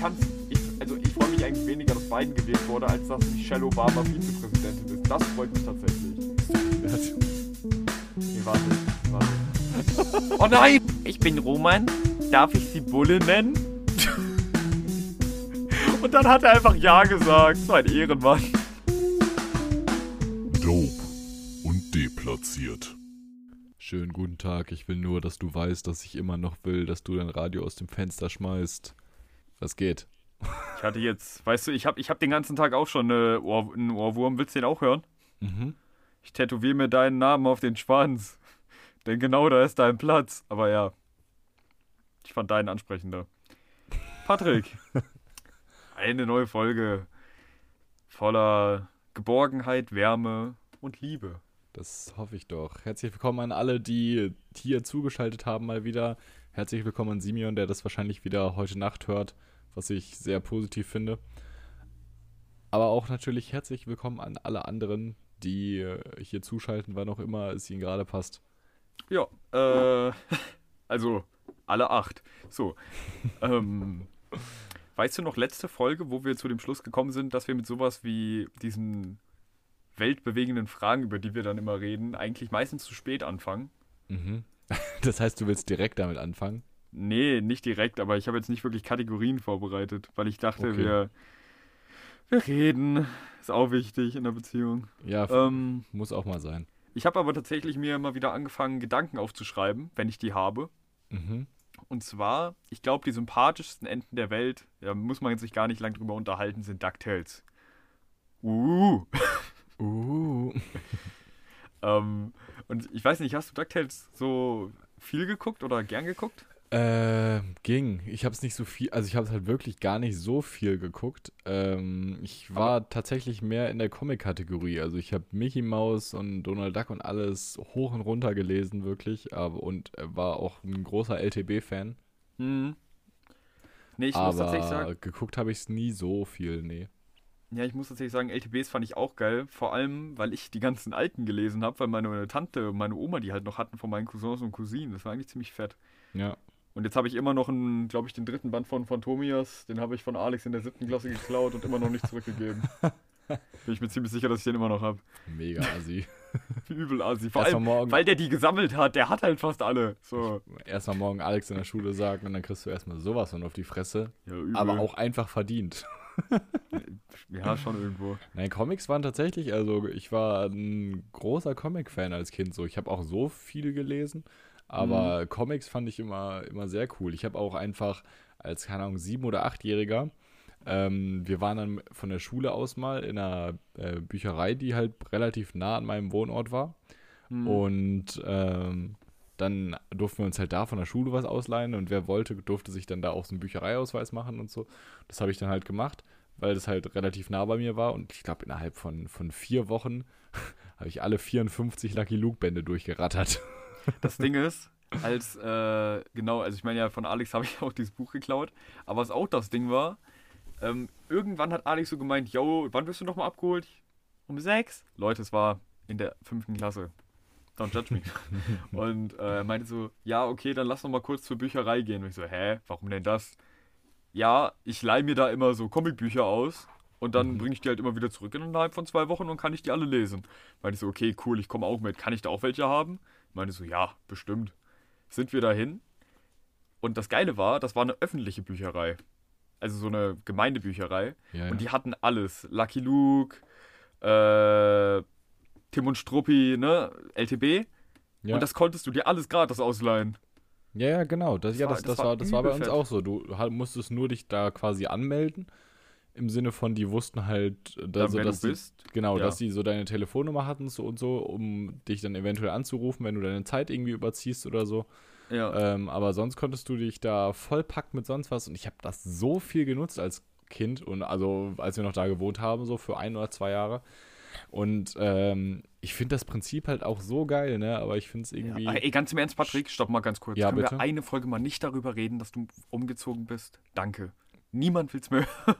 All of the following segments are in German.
kann's, ich, also ich freue mich eigentlich weniger, dass Biden gewählt wurde, als dass Michelle Obama Vizepräsidentin ist. Das freut mich tatsächlich. Nee, warte, warte. Oh nein! Ich bin Roman. Darf ich Sie Bulle nennen? Und dann hat er einfach Ja gesagt. So ein Ehrenmann. Dope und deplatziert. Schönen guten Tag. Ich will nur, dass du weißt, dass ich immer noch will, dass du dein Radio aus dem Fenster schmeißt. Was geht? Ich hatte jetzt, weißt du, ich habe ich hab den ganzen Tag auch schon eine Ohr, einen Ohrwurm. Willst du den auch hören? Mhm. Ich tätowiere mir deinen Namen auf den Schwanz. Denn genau da ist dein Platz. Aber ja, ich fand deinen ansprechender. Patrick, eine neue Folge voller Geborgenheit, Wärme und Liebe. Das hoffe ich doch. Herzlich willkommen an alle, die hier zugeschaltet haben mal wieder. Herzlich willkommen an Simeon, der das wahrscheinlich wieder heute Nacht hört, was ich sehr positiv finde. Aber auch natürlich herzlich willkommen an alle anderen, die äh, hier zuschalten, wann auch immer es ihnen gerade passt. Ja, äh, also alle acht. So. ähm, weißt du noch letzte Folge, wo wir zu dem Schluss gekommen sind, dass wir mit sowas wie diesen weltbewegenden Fragen, über die wir dann immer reden, eigentlich meistens zu spät anfangen? Mhm. Das heißt, du willst direkt damit anfangen? Nee, nicht direkt, aber ich habe jetzt nicht wirklich Kategorien vorbereitet, weil ich dachte, Okay. wir, wir reden. Ist auch wichtig in der Beziehung. Ja, Ähm, muss auch mal sein. ich habe aber tatsächlich mir mal wieder angefangen, Gedanken aufzuschreiben, wenn ich die habe. Mhm. Und zwar, ich glaube, die sympathischsten Enten der Welt, da muss man sich gar nicht lang drüber unterhalten, sind DuckTales. Uh. Uh. ähm, und ich weiß nicht, hast du DuckTales so viel geguckt oder gern geguckt? Äh, ging. Ich habe es nicht so viel, also ich habe es halt wirklich gar nicht so viel geguckt. Ähm, ich war tatsächlich mehr in der Comic-Kategorie. Also ich habe Mickey Mouse und Donald Duck und alles hoch und runter gelesen, wirklich. Aber, und war auch ein großer LTB-Fan. Hm. Nee, ich muss tatsächlich Aber sagen, geguckt habe ich es nie so viel, nee. ja, ich muss tatsächlich sagen, LTBs fand ich auch geil. Vor allem, weil ich die ganzen alten gelesen habe, weil meine Tante und meine Oma die halt noch hatten von meinen Cousins und Cousinen. Das war eigentlich ziemlich fett. Ja. Und jetzt habe ich immer noch glaube ich, den dritten Band von Phantomias. Den habe ich von Alex in der siebten Klasse geklaut und immer noch nicht zurückgegeben. Bin ich mir ziemlich sicher, dass ich den immer noch habe. Mega assi. Übel assi. Vor Erstmal allem, morgen, weil der die gesammelt hat. Der hat halt fast alle. So. erstmal morgen Alex in der Schule sagen und dann kriegst du erstmal sowas von auf die Fresse. Ja, übel. Aber auch einfach verdient. Ja, schon irgendwo. Nein, Comics waren tatsächlich, also ich war ein großer Comic-Fan als Kind so. Ich habe auch so viel gelesen, aber Comics fand ich immer, immer sehr cool. Ich habe auch einfach als, keine Ahnung, sieben- oder achtjähriger, ähm, wir waren dann von der Schule aus mal in einer äh, Bücherei, die halt relativ nah an meinem Wohnort war. Hm. Und ähm, dann durften wir uns halt da von der Schule was ausleihen und wer wollte, durfte sich dann da auch so einen Büchereiausweis machen und so. Das habe ich dann halt gemacht, weil das halt relativ nah bei mir war und ich glaube, innerhalb von, von vier Wochen habe ich alle 54 Lucky Luke-Bände durchgerattert. Das Ding ist, als, äh, genau, also ich meine ja, von Alex habe ich auch dieses Buch geklaut. Aber was auch das Ding war, ähm, irgendwann hat Alex so gemeint, yo, wann wirst du nochmal abgeholt? Um sechs? Leute, es war in der fünften Klasse. Don't judge me. und äh, er meinte so, ja, okay, dann lass noch mal kurz zur Bücherei gehen. Und ich so, hä, warum denn das? Ja, ich leih mir da immer so Comicbücher aus und dann Mhm. bringe ich die halt immer wieder zurück innerhalb von zwei Wochen und kann ich die alle lesen. Meinte ich so, okay, cool, ich komme auch mit. Kann ich da auch welche haben? Meinte so, ja, bestimmt. Sind wir dahin? Und das Geile war, das war eine öffentliche Bücherei. Also so eine Gemeindebücherei. Ja, Und die hatten alles. Lucky Luke, äh, Tim und Struppi, ne? LTB. ja. Und das konntest du dir alles gratis ausleihen. ja, ja, genau. Das, Das ja, war- das, das das, war das war bei uns auch so. Du musstest nur dich da quasi anmelden. Im Sinne von, die wussten halt, äh, Dann, so, dass du die, bist. Genau, Ja. dass die so deine Telefonnummer hatten so und so, um dich dann eventuell anzurufen, wenn du deine Zeit irgendwie überziehst oder so. Ja. Ähm, aber sonst konntest du dich da vollpacken mit sonst was und ich habe das so viel genutzt als Kind und also als wir noch da gewohnt haben, so für ein oder zwei Jahre. Und ähm, ich finde das Prinzip halt auch so geil, ne? Aber ich finde es irgendwie. Ja, ey, ganz im Ernst, Patrick, stopp mal ganz kurz. Ja, Können bitte? wir eine Folge mal nicht darüber reden, dass du umgezogen bist? Danke. Niemand will's mehr hören.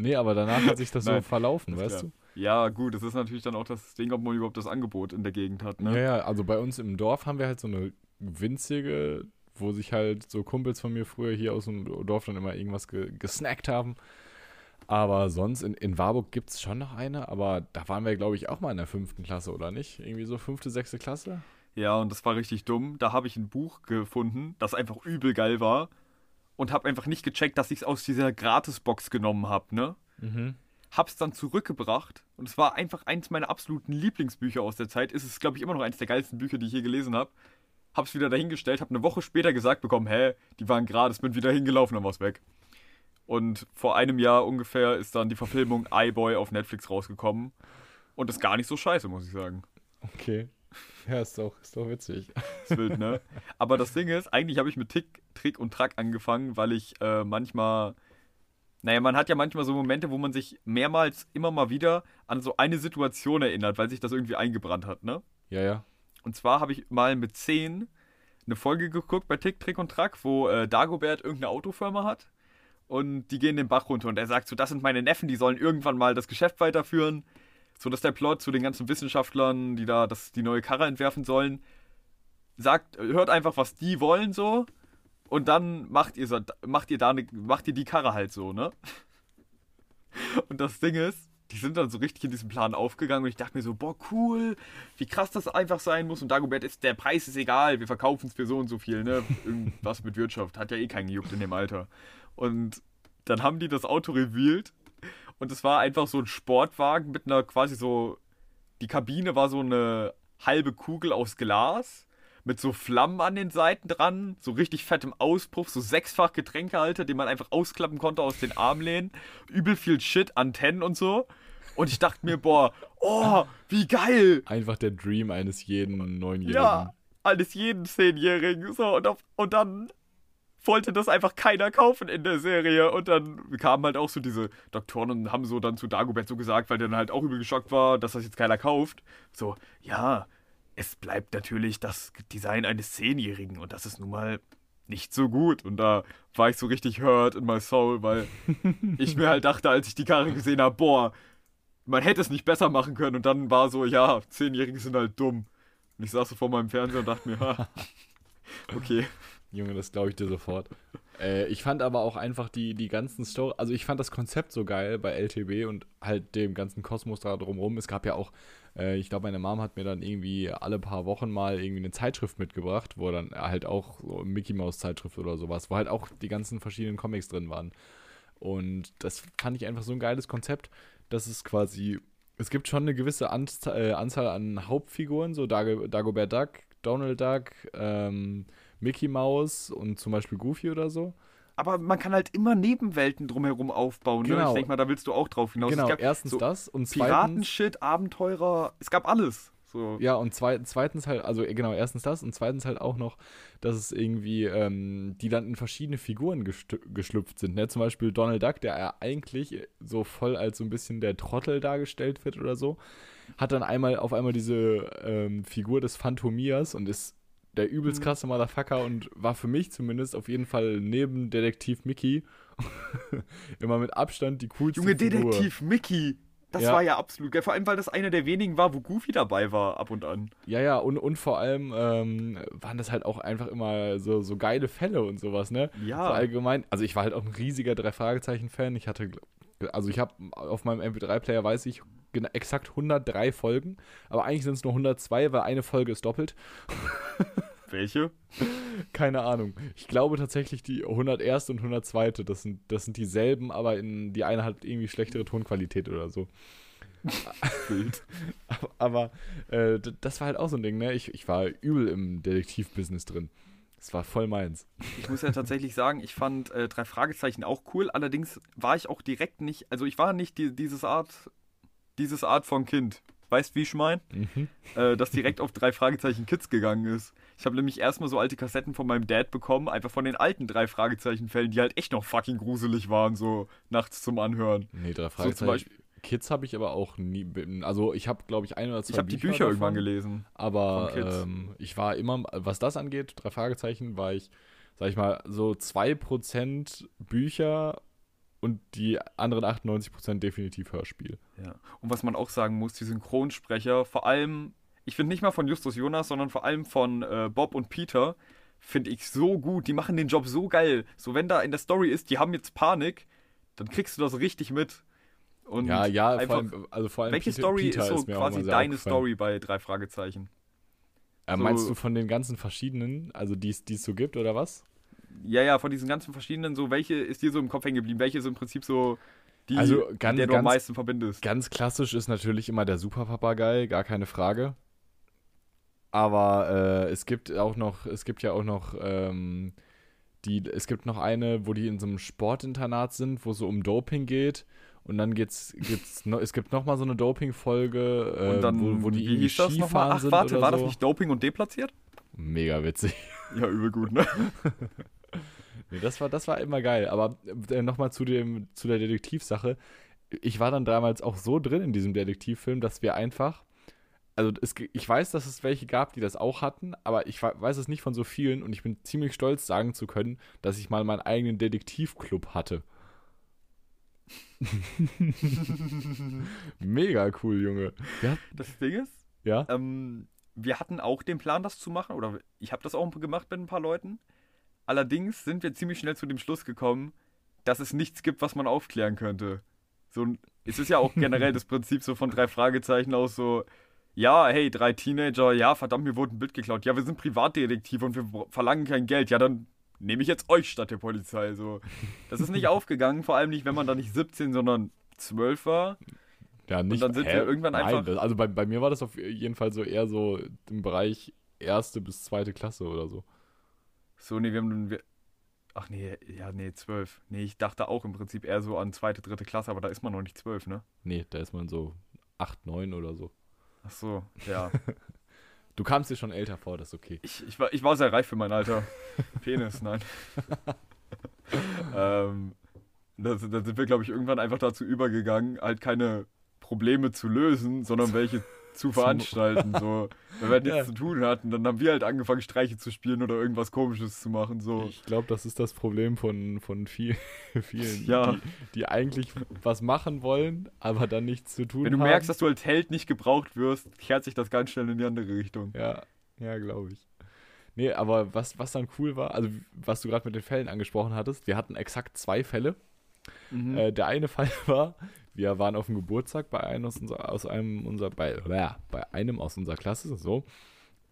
Nee, aber danach hat sich das so verlaufen, weißt klar. du? Ja, gut, das ist natürlich dann auch das Ding, ob man überhaupt das Angebot in der Gegend hat, ne? Ja, ja, also bei uns im Dorf haben wir halt so eine winzige wo sich halt so Kumpels von mir früher hier aus dem Dorf dann immer irgendwas ge gesnackt haben. Aber sonst in, in Warburg gibt es schon noch eine, aber da waren wir, glaube ich, auch mal in der fünften Klasse, oder nicht? Irgendwie so fünfte, sechste Klasse? Ja, und das war richtig dumm. Da habe ich ein Buch gefunden, das einfach übel geil war. Und habe einfach nicht gecheckt, dass ich es aus dieser Gratisbox genommen habe, ne? Mhm. Hab's dann zurückgebracht. Und es war einfach eins meiner absoluten Lieblingsbücher aus der Zeit. Ist es, glaube ich, immer noch eins der geilsten Bücher, die ich je gelesen habe. Hab's wieder dahingestellt, hab eine Woche später gesagt bekommen, hä, die waren gratis, bin wieder hingelaufen, dann war's weg. Und vor einem Jahr ungefähr ist dann die Verfilmung iBoy auf Netflix rausgekommen. Und ist gar nicht so scheiße, muss ich sagen. Okay. Ja, ist doch, ist doch witzig. Ist wild, ne? Aber das Ding ist, eigentlich habe ich mit Tick, Trick und Track angefangen, weil ich äh, manchmal. Naja, man hat ja manchmal so Momente, wo man sich mehrmals immer mal wieder an so eine Situation erinnert, weil sich das irgendwie eingebrannt hat, ne? Ja, ja. Und zwar habe ich mal mit 10 eine Folge geguckt bei Tick, Trick und Track, wo äh, Dagobert irgendeine Autofirma hat. Und die gehen den Bach runter und er sagt so, das sind meine Neffen, die sollen irgendwann mal das Geschäft weiterführen. So dass der Plot zu den ganzen Wissenschaftlern, die da das, die neue Karre entwerfen sollen, sagt, hört einfach, was die wollen so. Und dann macht ihr, so, macht ihr da ne, macht ihr die Karre halt so, ne? Und das Ding ist, die sind dann so richtig in diesem Plan aufgegangen und ich dachte mir so, boah, cool, wie krass das einfach sein muss. Und Dagobert ist, der Preis ist egal, wir verkaufen es für so und so viel, ne? Irgendwas mit Wirtschaft, hat ja eh keinen gejuckt in dem Alter. Und dann haben die das Auto revealed und es war einfach so ein Sportwagen mit einer quasi so, die Kabine war so eine halbe Kugel aus Glas mit so Flammen an den Seiten dran, so richtig fettem Auspuff, so sechsfach Getränkehalter, den man einfach ausklappen konnte aus den Armlehnen, übel viel Shit, Antennen und so. Und ich dachte mir, boah, oh, wie geil! Einfach der Dream eines jeden Neunjährigen. Ja, eines jeden Zehnjährigen. So, und, auf, und dann wollte das einfach keiner kaufen in der Serie. Und dann kamen halt auch so diese Doktoren und haben so dann zu Dagobert so gesagt, weil der dann halt auch übel geschockt war, dass das jetzt keiner kauft. So, ja, es bleibt natürlich das Design eines Zehnjährigen und das ist nun mal nicht so gut. Und da war ich so richtig hurt in my soul, weil ich mir halt dachte, als ich die Karre gesehen habe, boah, man hätte es nicht besser machen können. Und dann war so, ja, Zehnjährige sind halt dumm. Und ich saß so vor meinem Fernseher und dachte mir, ha, okay. Junge, das glaube ich dir sofort. äh, ich fand aber auch einfach die, die ganzen Story, also ich fand das Konzept so geil bei LTB und halt dem ganzen Kosmos da drumherum. Es gab ja auch, äh, ich glaube, meine Mom hat mir dann irgendwie alle paar Wochen mal irgendwie eine Zeitschrift mitgebracht, wo dann halt auch so Mickey Mouse Zeitschrift oder sowas, wo halt auch die ganzen verschiedenen Comics drin waren. Und das fand ich einfach so ein geiles Konzept, dass es quasi, es gibt schon eine gewisse Anzahl, äh, Anzahl an Hauptfiguren, so Dag Dagobert Duck, Donald Duck, ähm, Mickey Mouse und zum Beispiel Goofy oder so. Aber man kann halt immer Nebenwelten drumherum aufbauen. Ne? Genau. Ich denke mal, da willst du auch drauf hinaus. Genau, es gab erstens so das und zweitens. Piratenshit, Abenteurer, es gab alles. So. Ja, und zweit, zweitens halt, also äh, genau, erstens das und zweitens halt auch noch, dass es irgendwie, ähm, die dann in verschiedene Figuren geschlüpft sind. Ne? Zum Beispiel Donald Duck, der ja eigentlich so voll als so ein bisschen der Trottel dargestellt wird oder so, hat dann einmal auf einmal diese ähm, Figur des Phantomias und ist der übelst Mhm. krasse Motherfucker und war für mich zumindest auf jeden Fall neben Detektiv Mickey immer mit Abstand die coolste Junge, Figur. Detektiv Mickey. Das Ja. war ja absolut geil. Vor allem, weil das einer der wenigen war, wo Goofy dabei war, ab und an. Ja, ja, und, und vor allem ähm, waren das halt auch einfach immer so, so geile Fälle und sowas, ne? Ja. So allgemein, also ich war halt auch ein riesiger Drei-Fragezeichen-Fan. Ich hatte, also ich habe auf meinem MP3-Player, weiß ich, genau, exakt 103 Folgen, aber eigentlich sind es nur 102, weil eine Folge ist doppelt. Welche? Keine Ahnung. Ich glaube tatsächlich die 101. und 102. Das sind, das sind dieselben, aber in, die eine hat irgendwie schlechtere Tonqualität oder so. Bild. Aber, aber äh, das war halt auch so ein Ding, ne? Ich, ich war übel im Detektivbusiness drin. Das war voll meins. Ich muss ja tatsächlich sagen, ich fand äh, drei Fragezeichen auch cool. Allerdings war ich auch direkt nicht, also ich war nicht die, dieses Art, dieses Art von Kind. Weißt wie ich mein? Mhm. Äh, das direkt auf drei Fragezeichen Kids gegangen ist. Ich habe nämlich erstmal so alte Kassetten von meinem Dad bekommen, einfach von den alten drei Fragezeichen Fällen, die halt echt noch fucking gruselig waren, so nachts zum Anhören. Nee, drei zum Fragezeichen. Beispiel- Kids habe ich aber auch nie. Also ich habe, glaube ich, ein oder zwei Ich habe die Bücher, davon, irgendwann gelesen. Aber ähm, ich war immer, was das angeht, drei Fragezeichen, war ich, sag ich mal, so 2% Bücher und die anderen 98% definitiv Hörspiel. Ja. Und was man auch sagen muss, die Synchronsprecher, vor allem, ich finde nicht mal von Justus Jonas, sondern vor allem von äh, Bob und Peter, finde ich so gut. Die machen den Job so geil. So, wenn da in der Story ist, die haben jetzt Panik, dann kriegst du das richtig mit. Und ja, ja, einfach, vor allem, also vor allem welche Peter, Story Peter ist so auch quasi deine. Story bei drei Fragezeichen? Äh, so- meinst du von den ganzen verschiedenen, also die es die es so gibt oder was? Ja, ja, von diesen ganzen verschiedenen, so welche ist dir so im Kopf hängen geblieben? Welche ist im Prinzip so die, Also ganz- der du am ganz- meisten verbindest? Ganz klassisch ist natürlich immer der Superpapagei, gar keine Frage. Aber äh, es gibt auch noch, es gibt ja auch noch ähm, die, es gibt noch eine, wo die in so einem Sportinternat sind, wo es so um Doping geht. Und dann geht's, gibt's no, es gibt noch mal so eine Doping-Folge, äh, Und dann, wo, wo die wie hieß das nochmal? Ach, warte, war so. das nicht Doping und deplatziert? Mega witzig. Ja, übel gut, ne? Nee, das war, das war immer geil. Aber äh, nochmal zu, dem, zu der Detektivsache. Ich war dann damals auch so drin in diesem Detektivfilm, dass wir einfach. Also es, ich weiß, dass es welche gab, die das auch hatten, aber ich weiß es nicht von so vielen und ich bin ziemlich stolz sagen zu können, dass ich mal meinen eigenen Detektivclub hatte. Mega cool, Junge. Ja, Das Ding ist, ja. ähm, wir hatten auch den Plan, das zu machen, oder ich habe das auch gemacht mit ein paar Leuten. Allerdings sind wir ziemlich schnell zu dem Schluss gekommen, dass es nichts gibt, was man aufklären könnte. So, es ist ja auch generell das Prinzip so von drei Fragezeichen aus so, ja, hey, drei Teenager, ja, verdammt, mir wurde ein Bild geklaut. Ja, wir sind Privatdetektive und wir verlangen kein Geld. Ja, dann nehme ich jetzt euch statt der Polizei. So, das ist nicht aufgegangen, vor allem nicht, wenn man da nicht 17, sondern 12 war. Ja, nicht. dann sind wir irgendwann Nein, einfach- Das, also bei, bei mir war das auf jeden Fall so eher so im Bereich erste bis zweite Klasse oder so. So, nee, wir haben. Wir, ach nee, ja, nee, zwölf. Nee, ich dachte auch im Prinzip eher so an zweite, dritte Klasse, aber da ist man noch nicht zwölf, ne? Nee, da ist man so 8, 9 oder so. Ach so, ja. Du kamst dir schon älter vor, das ist okay. ich, ich, war, ich war sehr reif für mein Alter. Penis, nein. ähm, da, da sind wir, glaube ich, irgendwann einfach dazu übergegangen, halt keine Probleme zu lösen, sondern welche zu veranstalten. So. Wenn wir nichts Ja. zu tun hatten, dann haben wir halt angefangen, Streiche zu spielen oder irgendwas komisches zu machen. So. Ich glaube, das ist das Problem von, von viel, vielen, Ja. die, die eigentlich was machen wollen, aber dann nichts zu tun Wenn du haben. merkst, dass du als Held nicht gebraucht wirst, kehrt sich das ganz schnell in die andere Richtung. Ja, ja, glaube ich. Nee, aber was, was dann cool war, also was du gerade mit den Fällen angesprochen hattest, wir hatten exakt zwei Fälle. Mhm. Äh, der eine Fall war, wir waren auf dem Geburtstag bei einem aus, unser, aus einem unserer, bei, bei einem aus unserer Klasse, so.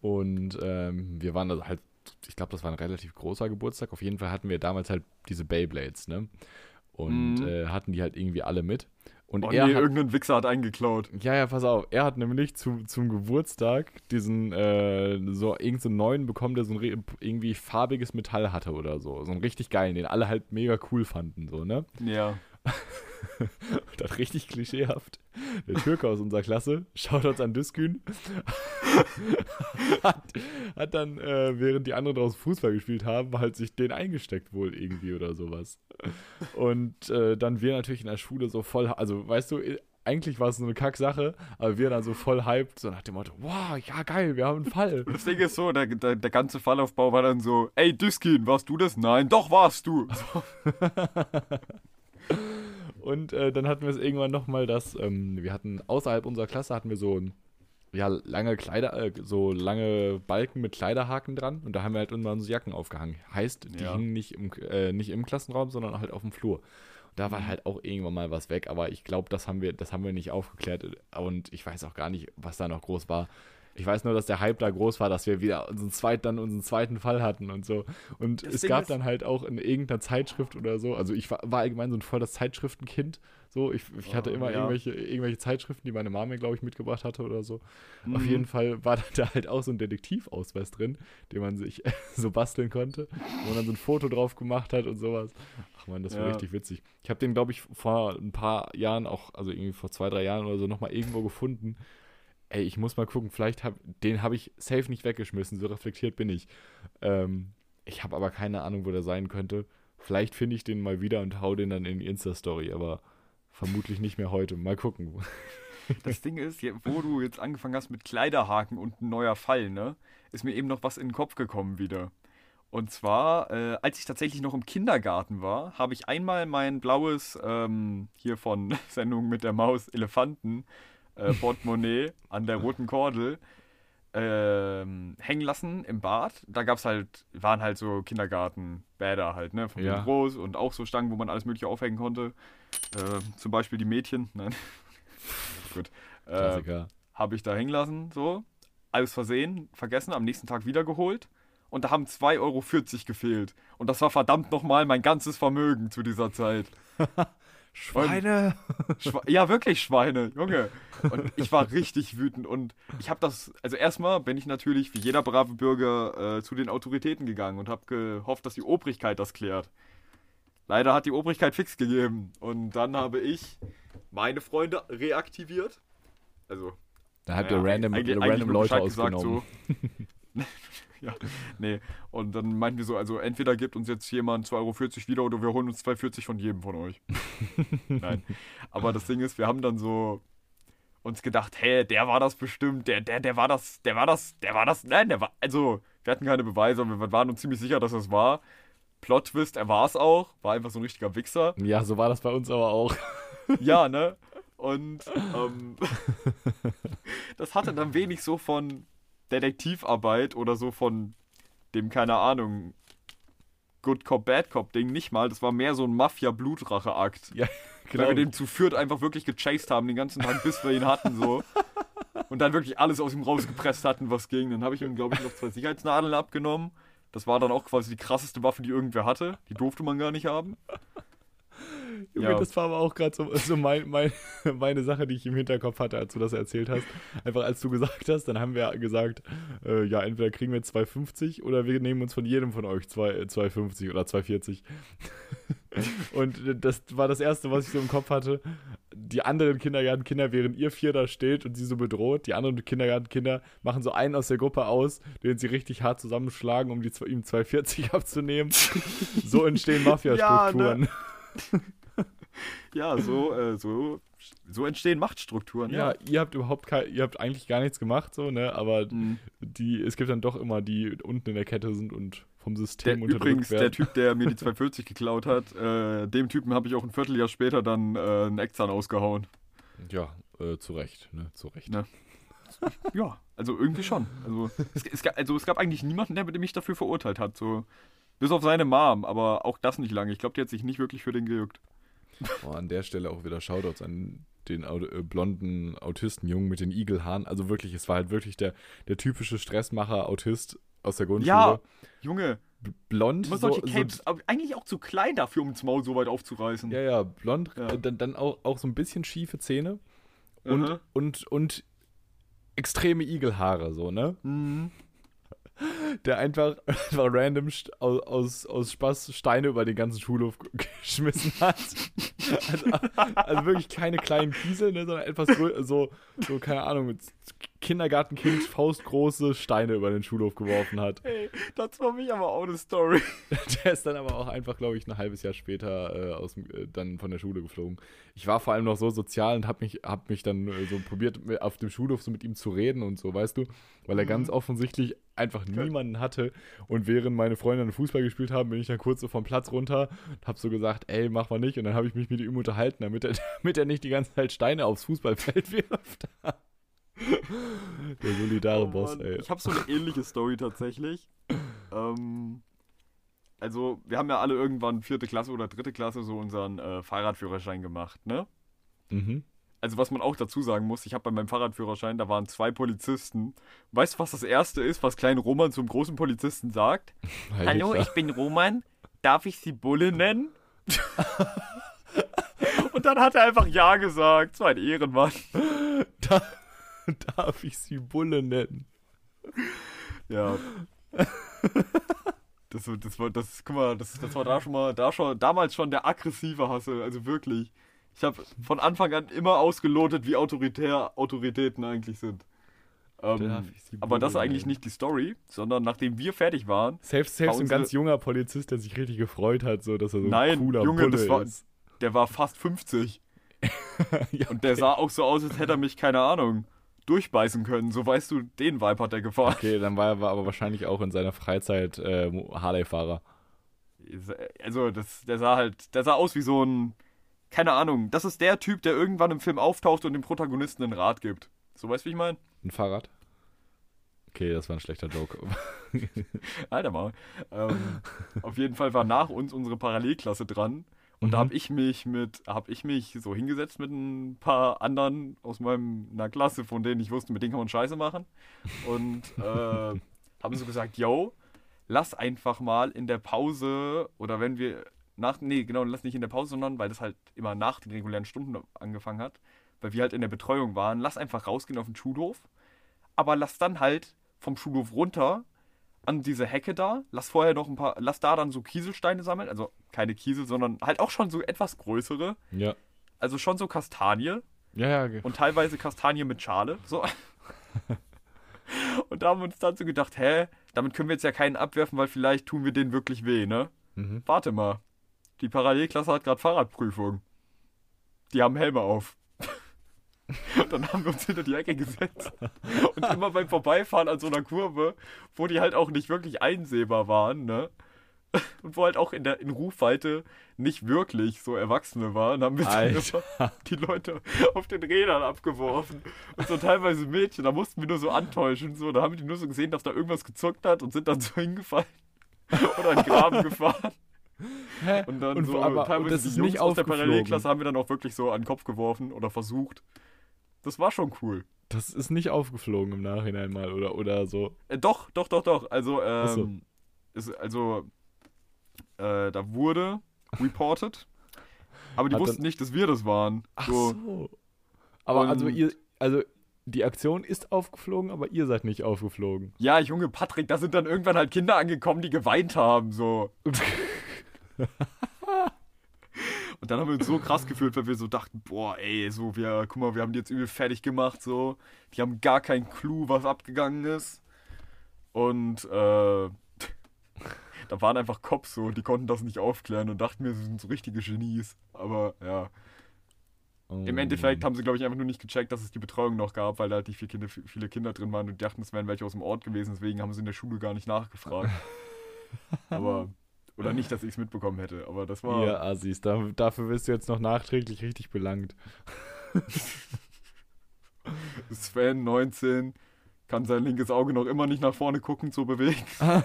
Und ähm, wir waren also halt, ich glaube, das war ein relativ großer Geburtstag. Auf jeden Fall hatten wir damals halt diese Beyblades, ne? Und Mhm. äh, hatten die halt irgendwie alle mit. Und oh er nee, hat, irgendein Wichser hat eingeklaut. ja, ja, pass auf. Er hat nämlich zu, zum Geburtstag diesen, äh, so irgendeinen so neuen bekommen, der so ein irgendwie farbiges Metall hatte oder so. So einen richtig geilen, den alle halt mega cool fanden, so, ne? Ja. Dann richtig klischeehaft. Der Türke aus unserer Klasse, Shoutouts an Düskün, hat, hat dann, äh, während die anderen draußen Fußball gespielt haben, halt sich den eingesteckt wohl irgendwie oder sowas. Und äh, dann wir natürlich in der Schule so voll, also weißt du, eigentlich war es so eine Kacksache, aber wir dann so voll hyped, so nach dem Motto, wow, ja geil, wir haben einen Fall. Das Ding ist so, der, der, der ganze Fallaufbau war dann so, ey Düskin, warst du das? Nein, doch warst du. Und äh, dann hatten wir es irgendwann nochmal, dass ähm, wir hatten außerhalb unserer Klasse hatten wir so ein, ja, lange Kleider, äh, so lange Balken mit Kleiderhaken dran und da haben wir halt immer unsere Jacken aufgehangen. Heißt, die Ja. hingen nicht im, äh, nicht im Klassenraum, sondern halt auf dem Flur. Und da war Mhm. halt auch irgendwann mal was weg, aber ich glaube, das haben wir, das haben wir nicht aufgeklärt und ich weiß auch gar nicht, was da noch groß war. Ich weiß nur, dass der Hype da groß war, dass wir wieder unseren zweiten, dann unseren zweiten Fall hatten und so. Und Das es Ding gab dann halt auch in irgendeiner Zeitschrift oder so, also ich war, war allgemein so ein volles Zeitschriftenkind. So, ich, ich hatte Oh, immer ja. irgendwelche, irgendwelche Zeitschriften, die meine Mama glaube ich, mitgebracht hatte oder so. Auf Mhm. jeden Fall war da halt auch so ein Detektivausweis drin, den man sich so basteln konnte, wo man dann so ein Foto drauf gemacht hat und sowas. Ach man, das war Ja. richtig witzig. Ich habe den, glaube ich, vor ein paar Jahren auch, also irgendwie vor zwei, drei Jahren oder so, nochmal irgendwo gefunden. Ey, ich muss mal gucken, vielleicht hab, den habe ich safe nicht weggeschmissen, so reflektiert bin ich. Ähm, ich habe aber keine Ahnung, wo der sein könnte. Vielleicht finde ich den mal wieder und hau den dann in die Insta-Story, aber vermutlich nicht mehr heute. Mal gucken. Das Ding ist, wo du jetzt angefangen hast mit Kleiderhaken und ein neuer Fall, ne, ist mir eben noch was in den Kopf gekommen wieder. Und zwar, äh, als ich tatsächlich noch im Kindergarten war, habe ich einmal mein blaues, ähm, hier von Sendung mit der Maus, Elefanten, äh, Portemonnaie an der roten Kordel ähm, hängen lassen im Bad. Da gab's halt, waren halt so Kindergartenbäder halt, ne? Von Ja. groß und auch so Stangen, wo man alles mögliche aufhängen konnte. Äh, zum Beispiel die Mädchen. Nein. Gut. Äh, habe ich da hängen lassen, so. Alles versehen, vergessen, am nächsten Tag wiedergeholt. Und da haben 2,40 Euro gefehlt. Und das war verdammt nochmal mein ganzes Vermögen zu dieser Zeit. Schweine! Schwe ja, wirklich Schweine, Junge. Und ich war richtig wütend. Und ich habe das, also erstmal bin ich natürlich wie jeder brave Bürger äh, zu den Autoritäten gegangen und habe gehofft, dass die Obrigkeit das klärt. Leider hat die Obrigkeit fix gegeben. Und dann habe ich meine Freunde reaktiviert. Also Da habt naja, ihr random, eigentlich- random eigentlich Leute gesagt, ausgenommen. so. ja, nee. Und dann meinten wir so, also entweder gibt uns jetzt jemand 2,40 Euro wieder oder wir holen uns 2,40 von jedem von euch. Nein. Aber das Ding ist, wir haben dann so uns gedacht, hä, der war das bestimmt, der, der, der war das, der war das, der war das, nein, der war, also, wir hatten keine Beweise, aber wir waren uns ziemlich sicher, dass es war. Plot-Twist, er war es auch, war einfach so ein richtiger Wichser. Ja, so war das bei uns aber auch. Ja, ne? Und ähm, das hatte dann wenig so von Detektivarbeit oder so von dem, keine Ahnung, Good Cop, Bad Cop Ding nicht mal. Das war mehr so ein Mafia-Blutrache-Akt. Ja, genau. Weil wir den zu viert einfach wirklich gechased haben den ganzen Tag, bis wir ihn hatten, so. Und dann wirklich alles aus ihm rausgepresst hatten, was ging. Dann habe ich ihm, glaube ich, noch zwei Sicherheitsnadeln abgenommen. Das war dann auch quasi die krasseste Waffe, die irgendwer hatte. Die durfte man gar nicht haben. Junge, Ja. das war aber auch gerade so, so mein, mein, meine Sache, die ich im Hinterkopf hatte, als du das erzählt hast. Einfach als du gesagt hast, dann haben wir gesagt, äh, ja, entweder kriegen wir 2,50 oder wir nehmen uns von jedem von euch zwei- äh, 2,50 oder 2,40. Und das war das Erste, was ich so im Kopf hatte. Die anderen Kindergartenkinder, während ihr vier da steht und sie so bedroht, die anderen Kindergartenkinder machen so einen aus der Gruppe aus, den sie richtig hart zusammenschlagen, um die, ihm 2,40 abzunehmen. so entstehen Mafia-Strukturen. Ja, so, äh, so, so entstehen Machtstrukturen. Ja, ihr habt überhaupt kein, ihr habt eigentlich gar nichts gemacht, so, ne? Aber Mhm. die, es gibt dann doch immer die unten in der Kette sind und vom Der, System unterdrückt übrigens, der werden. Typ, der mir die 240 geklaut hat, äh, dem Typen habe ich auch ein Vierteljahr später dann äh, einen Eckzahn ausgehauen. ja, äh, zu Recht, ne? Zu Recht. Ne. Ja, also irgendwie schon. Also es, es, gab, also es gab eigentlich niemanden, der mich dafür verurteilt hat. So. Bis auf seine Mom, aber auch das nicht lange. Ich glaube, die hat sich nicht wirklich für den gejuckt. Oh, an der Stelle auch wieder Shoutouts an den äh, blonden Autistenjungen mit den Igelhaaren. Also wirklich, es war halt wirklich der, der typische Stressmacher-Autist aus der Grundschule. Ja, Junge, B- Blond. immer so, solche Capes, aber eigentlich auch zu klein dafür, um das Maul so weit aufzureißen. So, ja, ja, blond. Ja. Äh, dann, dann auch, auch so ein bisschen schiefe Zähne. Und, Mhm. und, und extreme Igelhaare, so, ne? Mhm. Der einfach, einfach random aus, aus, aus Spaß Steine über den ganzen Schulhof geschmissen hat. Also, also wirklich keine kleinen Kiesel, ne, sondern etwas so, so, keine Ahnung, mit Kindergartenkind faustgroße Steine über den Schulhof geworfen hat. Ey, das war mich aber auch eine Story. Der ist dann aber auch einfach, glaube ich, ein halbes Jahr später äh, aus, äh, dann von der Schule geflogen. Ich war vor allem noch so sozial und habe mich, hab mich dann äh, so probiert, auf dem Schulhof so mit ihm zu reden und so, weißt du? Weil er ganz offensichtlich einfach niemanden hatte. Und während meine Freunde dann Fußball gespielt haben, bin ich dann kurz so vom Platz runter und habe so gesagt, ey, mach mal nicht. Und dann habe ich mich mit ihm unterhalten, damit er, damit er nicht die ganze Zeit Steine aufs Fußballfeld wirft. Der solidare Oh Boss, ey. Ich habe so eine ähnliche Story tatsächlich. ähm, also, wir haben ja alle irgendwann vierte Klasse oder dritte Klasse so unseren äh, Fahrradführerschein gemacht, ne? Mhm. Also, was man auch dazu sagen muss, ich habe bei meinem Fahrradführerschein, da waren zwei Polizisten. Weißt du, was das erste ist, was klein Roman zum großen Polizisten sagt? Hallo, ich bin Roman. Darf ich Sie Bulle nennen? Und dann hat er einfach Ja gesagt. So ein Ehrenmann. Da, darf ich sie Bulle nennen? Ja. Das, war- das das, guck mal, das, das war da schon mal, da schon, damals schon der aggressive Hasse, also wirklich. Ich habe von Anfang an immer ausgelotet, wie autoritär Autoritäten eigentlich sind. Ähm, aber das ist eigentlich nicht die Story, sondern nachdem wir fertig waren, Selbst, selbst ein ganz junger Polizist, der sich richtig gefreut hat, so dass er so Nein, ein cooler Junge, Bulle das war- ist. der war fast 50 ja, und der sah auch so aus, als hätte er mich, keine Ahnung, durchbeißen können. So weißt du, den Vibe hat er gefahren. okay, dann war er aber wahrscheinlich auch in seiner Freizeit äh, Harley-Fahrer. Also, das, der sah halt, der sah aus wie so ein, keine Ahnung, das ist der Typ, der irgendwann im Film auftaucht und dem Protagonisten einen Rat gibt. So weißt du, wie ich meine? Ein Fahrrad? Okay, das war ein schlechter Joke. Alter mal. Ähm, auf jeden Fall war nach uns unsere Parallelklasse dran. Und da Mhm. habe ich mich mit, habe ich mich so hingesetzt mit ein paar anderen aus meiner Klasse, von denen ich wusste, mit denen kann man Scheiße machen. Und äh, haben so gesagt, yo, lass einfach mal in der Pause oder wenn wir nach, nee, genau, lass nicht in der Pause, sondern weil das halt immer nach den regulären Stunden angefangen hat, weil wir halt in der Betreuung waren, lass einfach rausgehen auf den Schulhof, aber lass dann halt vom Schulhof runter an diese Hecke da, lass vorher noch ein paar, lass da dann so Kieselsteine sammeln, also keine Kiesel, sondern halt auch schon so etwas größere, ja. also schon so Kastanie Ja, ja, ge- und teilweise Kastanie mit Schale, so. Und da haben wir uns dann so gedacht, hä, damit können wir jetzt ja keinen abwerfen, weil vielleicht tun wir denen wirklich weh, ne? mhm. Warte mal, die Parallelklasse hat gerade Fahrradprüfung. Die haben Helme auf. Und dann haben wir uns hinter die Ecke gesetzt. Und immer beim Vorbeifahren an so einer Kurve, wo die halt auch nicht wirklich einsehbar waren, ne? Und wo halt auch in der in Rufweite nicht wirklich so Erwachsene waren, haben wir dann Alter. immer die Leute auf den Rädern abgeworfen. Und so teilweise Mädchen, da mussten wir nur so antäuschen. So, da haben die nur so gesehen, dass da irgendwas gezuckt hat und sind dann so hingefallen. Oder in den Graben gefahren. Hä? Und dann Und so aber- teilweise das die ist Jungs nicht aus der. Parallelklasse haben wir dann auch wirklich so an den Kopf geworfen oder versucht. Das war schon cool. Das ist nicht aufgeflogen im Nachhinein mal oder, oder so. Äh, doch, doch, doch, doch. Also, Ach so. ähm, ist, also, äh, da wurde reported, aber die Hat wussten nicht, dass wir das waren. Ach so. so. Aber also Und- ihr, also die Aktion ist aufgeflogen, aber ihr seid nicht aufgeflogen. Ja, Junge, Patrick, da sind dann irgendwann halt Kinder angekommen, die geweint haben, so. Und dann haben wir uns so krass gefühlt, weil wir so dachten, boah, ey, so, wir, guck mal, wir haben die jetzt übel fertig gemacht, so. Die haben gar keinen Clou, was abgegangen ist. Und, äh, da waren einfach Cops so, die konnten das nicht aufklären und dachten mir, sie sind so richtige Genies. Aber, ja. Im Oh. Endeffekt haben sie, glaube ich, einfach nur nicht gecheckt, dass es die Betreuung noch gab, weil da halt nicht viele Kinder, viele Kinder drin waren und die dachten, es wären welche aus dem Ort gewesen, deswegen haben sie in der Schule gar nicht nachgefragt. aber, oder nicht, dass ich es mitbekommen hätte, aber das war. Ihr Assis, da, dafür wirst du jetzt noch nachträglich richtig belangt. Sven, 19, kann sein linkes Auge noch immer nicht nach vorne gucken, so bewegen.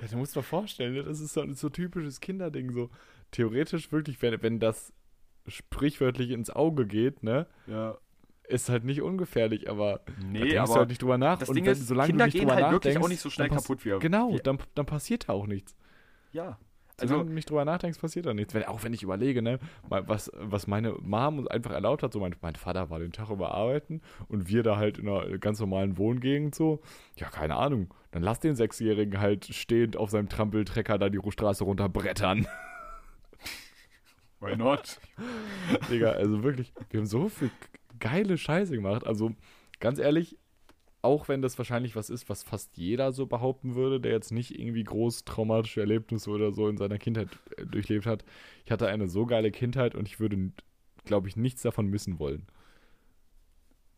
Ja, du musst dir vorstellen, ne, das ist so, so typisches Kinderding. So theoretisch wirklich, wenn, wenn das sprichwörtlich ins Auge geht, ne, Ja. Ist halt nicht ungefährlich, aber da Nee, denkst du aber halt nicht drüber nach. das und Ding wenn, ist, solange Kinder du nicht gehen drüber halt wirklich auch nicht so schnell kaputt wie Genau, wie- dann, dann passiert da auch nichts. Ja. Solange Also, du nicht drüber nachdenkst, passiert da nichts. Wenn, auch wenn ich überlege, ne, was, was meine Mom uns einfach erlaubt hat, so mein, mein Vater war den Tag über arbeiten und wir da halt in einer ganz normalen Wohngegend so, ja, keine Ahnung, dann lass den Sechsjährigen halt stehend auf seinem Trampeltrecker da die Straße runterbrettern. why not? Digga, also wirklich, wir haben so viel geile Scheiße gemacht. Also, ganz ehrlich, auch wenn das wahrscheinlich was ist, was fast jeder so behaupten würde, der jetzt nicht irgendwie groß traumatische Erlebnisse oder so in seiner Kindheit äh, durchlebt hat. Ich hatte eine so geile Kindheit und ich würde, glaube ich, nichts davon missen wollen.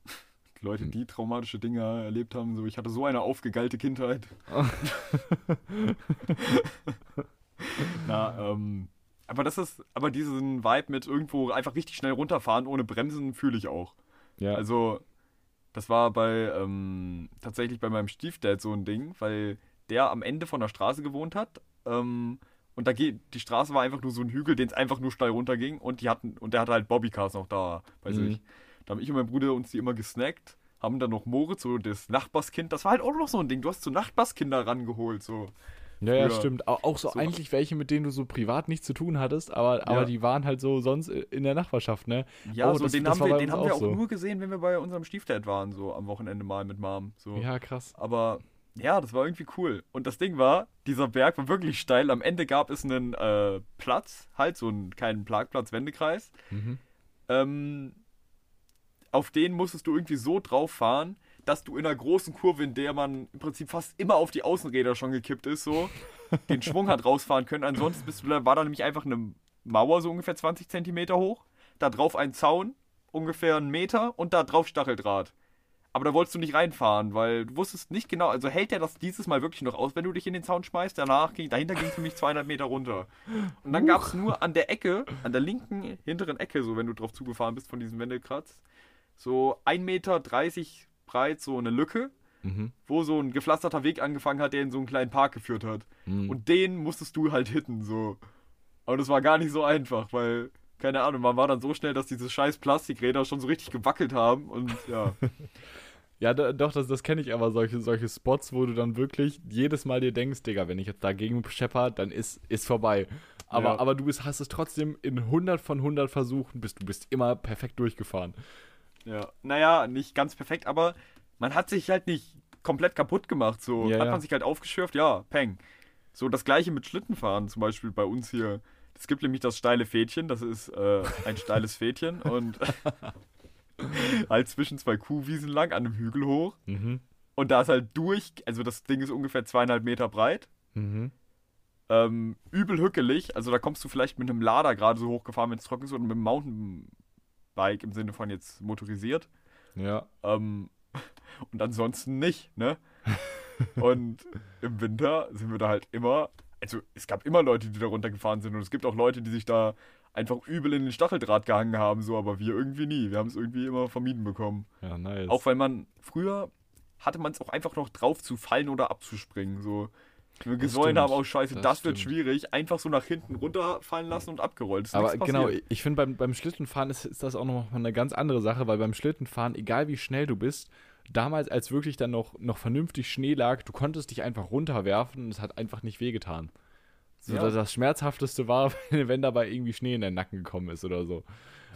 Leute, die traumatische Dinge erlebt haben, so, ich hatte so eine aufgegeilte Kindheit. Na, ähm, aber das ist, aber diesen Vibe mit irgendwo einfach richtig schnell runterfahren ohne Bremsen fühle ich auch. Ja, Also, das war bei, ähm, tatsächlich bei meinem Stiefdad so ein Ding, weil der am Ende von der Straße gewohnt hat. Ähm, und da geht, die Straße war einfach nur so ein Hügel, den es einfach nur steil runterging und die hatten, und der hatte halt Bobbycars noch da bei Mhm. sich. Da haben ich und mein Bruder uns die immer gesnackt, haben dann noch Moritz, so das Nachbarskind, das war halt auch noch so ein Ding. Du hast so Nachbarskinder rangeholt, so. Ja, ja stimmt. Auch, auch so, So- eigentlich welche, mit denen du so privat nichts zu tun hattest, aber, aber Ja. die waren halt so sonst in der Nachbarschaft, ne? Ja, Oh, so, das- den das haben wir, den haben wir auch auch so. nur gesehen, wenn wir bei unserem Stiefdad waren, so am Wochenende mal mit Mom. So. Ja, krass. Aber ja, das war irgendwie cool. Und das Ding war, dieser Berg war wirklich steil. Am Ende gab es einen äh, Platz, halt so einen kleinen Parkplatz, Wendekreis. Mhm. Ähm, auf den musstest du irgendwie so drauf fahren, dass du in einer großen Kurve, in der man im Prinzip fast immer auf die Außenräder schon gekippt ist, so den Schwung hat rausfahren können. Ansonsten bist du, da war da nämlich einfach eine Mauer, so ungefähr 20 Zentimeter hoch. Da drauf ein Zaun, ungefähr einen Meter und da drauf Stacheldraht. Aber da wolltest du nicht reinfahren, weil du wusstest nicht genau, also hält der das dieses Mal wirklich noch aus, wenn du dich in den Zaun schmeißt? Danach ging, dahinter ging es nämlich 200 Meter runter. Und dann gab es nur an der Ecke, an der linken hinteren Ecke, so wenn du drauf zugefahren bist von diesem Wendekratz, so 1,30 Meter breit, so eine Lücke. Mhm. wo so ein gepflasterter Weg angefangen hat, der in so einen kleinen Park geführt hat. Mhm. Und den musstest du halt hitten, so. Aber das war gar nicht so einfach, weil, keine Ahnung, man war dann so schnell, dass diese scheiß Plastikräder schon so richtig gewackelt haben und ja. Ja, doch, das, das kenne ich aber, solche, solche Spots, wo du dann wirklich jedes Mal dir denkst, Digga, wenn ich jetzt dagegen schepper, dann ist, ist vorbei. Aber, Ja. aber du bist, hast es trotzdem in 100 von 100 Versuchen, bist, du bist immer perfekt durchgefahren. Ja. Naja, nicht ganz perfekt, aber man hat sich halt nicht komplett kaputt gemacht, so. Ja, hat ja. man sich halt aufgeschürft, ja, peng. So das gleiche mit Schlittenfahren, zum Beispiel bei uns hier. Es gibt nämlich das steile Fädchen, das ist äh, ein steiles Fädchen und halt zwischen zwei Kuhwiesen lang an einem Hügel hoch. Mhm. Und da ist halt durch, also das Ding ist ungefähr zweieinhalb Meter breit. Mhm. Ähm, übel hückelig. Also da kommst du vielleicht mit einem Lader gerade so hochgefahren, wenn es trocken ist, oder mit einem Mountainbike im Sinne von jetzt motorisiert. Ja. Ähm, und ansonsten nicht, ne? und im Winter sind wir da halt immer, also es gab immer Leute, die da runtergefahren sind und es gibt auch Leute, die sich da einfach übel in den Stacheldraht gehangen haben, so, aber wir irgendwie nie. Wir haben es irgendwie immer vermieden bekommen. Ja, nice. Auch weil man früher hatte man es auch einfach noch drauf zu fallen oder abzuspringen. So. Wir gesäumt haben, auch scheiße, Das das, wird schwierig. Einfach so nach hinten runterfallen lassen und abgerollt. Ist Aber genau, ich finde beim, beim Schlittenfahren ist, ist das auch noch mal eine ganz andere Sache, weil beim Schlittenfahren, egal wie schnell du bist, damals als wirklich dann noch, noch vernünftig Schnee lag, du konntest dich einfach runterwerfen und es hat einfach nicht wehgetan. So, Ja. das, Schmerzhafteste war, wenn, wenn dabei irgendwie Schnee in den Nacken gekommen ist oder so.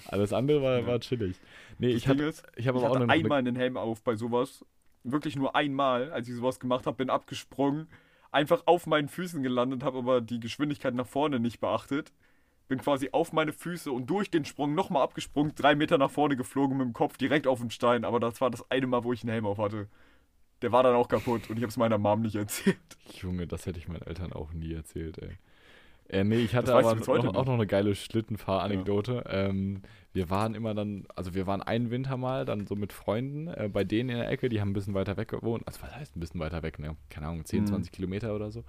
Alles andere war, Ja. war chillig. Nee, Das ich hatte, ist, ich habe ich auch hatte noch eine- einmal einen Helm auf bei sowas. Wirklich nur einmal, als ich sowas gemacht habe, bin abgesprungen, einfach auf meinen Füßen gelandet, habe aber die Geschwindigkeit nach vorne nicht beachtet. Bin quasi auf meine Füße und durch den Sprung nochmal abgesprungen, drei Meter nach vorne geflogen mit dem Kopf direkt auf den Stein. Aber das war das eine Mal, wo ich einen Helm auf hatte. Der war dann auch kaputt und ich habe es meiner Mom nicht erzählt. Junge, das hätte ich meinen Eltern auch nie erzählt, ey. Äh, nee, ich hatte aber noch, auch noch eine geile Schlittenfahranekdote. Ähm, wir waren immer dann, also wir waren einen Winter mal dann so mit Freunden äh, bei denen in der Ecke, die haben ein bisschen weiter weg gewohnt. Also was heißt ein bisschen weiter weg, ne? Keine Ahnung, 10, Mhm. 20 Kilometer oder so.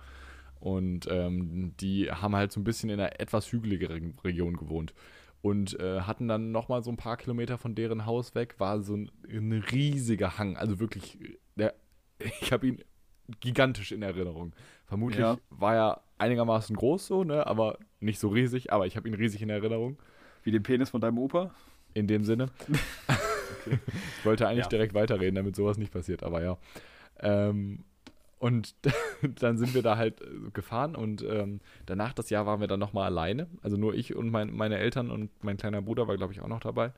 Und ähm, die haben halt so ein bisschen in einer etwas hügeligeren Region gewohnt. Und äh, hatten dann nochmal so ein paar Kilometer von deren Haus weg, war so ein, ein riesiger Hang. Also wirklich, der, ich habe ihn gigantisch in Erinnerung. Vermutlich Ja. war er einigermaßen groß so, ne, aber nicht so riesig, aber ich habe ihn riesig in Erinnerung. Wie den Penis von deinem Opa? In dem Sinne. Ich wollte eigentlich Ja. direkt weiterreden, damit sowas nicht passiert, aber ja. Ähm, und dann sind wir da halt äh, gefahren und ähm, danach das Jahr waren wir dann nochmal alleine. Also nur ich und mein, meine Eltern und mein kleiner Bruder war, glaube ich, auch noch dabei.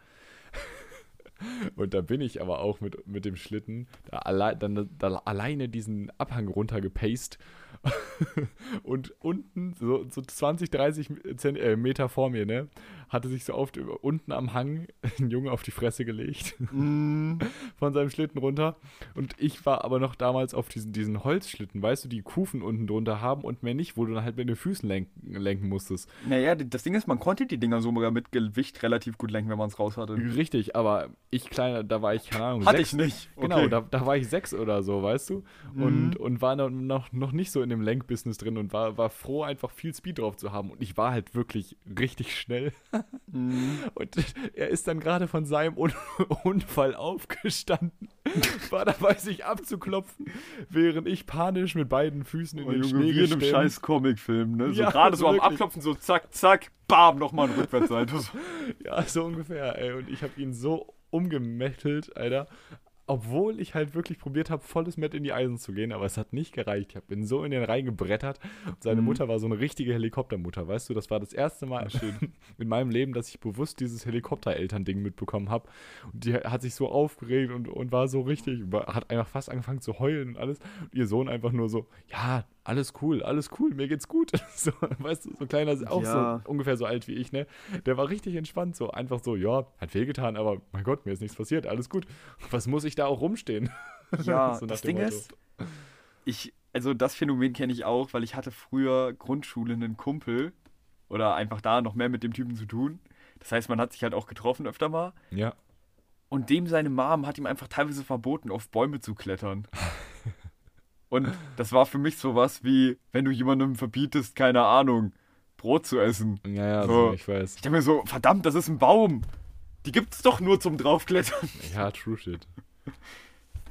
Und da bin ich aber auch mit, mit dem Schlitten da, alle, dann, da alleine diesen Abhang runtergepaced. und unten, so, so 20, 30 Zent, äh, Meter vor mir, ne, hatte sich so oft über, unten am Hang ein Junge auf die Fresse gelegt Mm. von seinem Schlitten runter. Und ich war aber noch damals auf diesen, diesen Holzschlitten, weißt du, die Kufen unten drunter haben und mehr nicht, wo du dann halt mit den Füßen lenken, lenken musstest. Naja, das Ding ist, man konnte die Dinger sogar mit Gewicht relativ gut lenken, wenn man es raus hatte. Richtig, aber ich kleiner, da war ich, keine Ahnung, Hatte sechs, ich nicht. Genau, Okay. da, da war ich sechs oder so, weißt du? Und, und war noch, noch nicht so in dem Lenkbusiness drin und war, war froh, einfach viel Speed drauf zu haben. Und ich war halt wirklich richtig schnell. Mhm. Und er ist dann gerade von seinem Un Unfall aufgestanden, war dabei, sich abzuklopfen, während ich panisch mit beiden Füßen in Oh, den Junge, Schnee wie in einem scheiß Comicfilm, ne? So Ja, gerade so am wirklich. Abklopfen, so zack, zack, bam, nochmal ein Rückwärtssalto. So. Ja, so ungefähr, ey. Und ich habe ihn so umgemettelt, Alter. Obwohl ich halt wirklich probiert habe, volles Met in die Eisen zu gehen, aber es hat nicht gereicht. Ich bin so in den reingebrettert. Und seine Mhm. Mutter war so eine richtige Helikoptermutter, weißt du? Das war das erste Mal in meinem Leben, dass ich bewusst dieses Helikoptereltern-Ding mitbekommen habe. Und die hat sich so aufgeregt und, und war so richtig, hat einfach fast angefangen zu heulen und alles. Und ihr Sohn einfach nur so, ja, alles cool, alles cool, mir geht's gut. So, weißt du, so ein kleiner, auch Ja. so ungefähr so alt wie ich, ne? Der war richtig entspannt, so einfach so, ja, hat wehgetan, aber mein Gott, mir ist nichts passiert, alles gut. Was muss ich da auch rumstehen? Ja, So das Ding Motto. ist, ich, also das Phänomen kenne ich auch, weil ich hatte früher Grundschule einen Kumpel oder einfach da noch mehr mit dem Typen zu tun. Das heißt, man hat sich halt auch getroffen öfter mal. Ja. Und dem seine Mom hat ihm einfach teilweise verboten, auf Bäume zu klettern. Und das war für mich sowas wie, wenn du jemandem verbietest, keine Ahnung, Brot zu essen. Ja, ja, So. ich weiß. Ich denke mir so, verdammt, das ist ein Baum. Die gibt's doch nur zum draufklettern. Ja, true shit.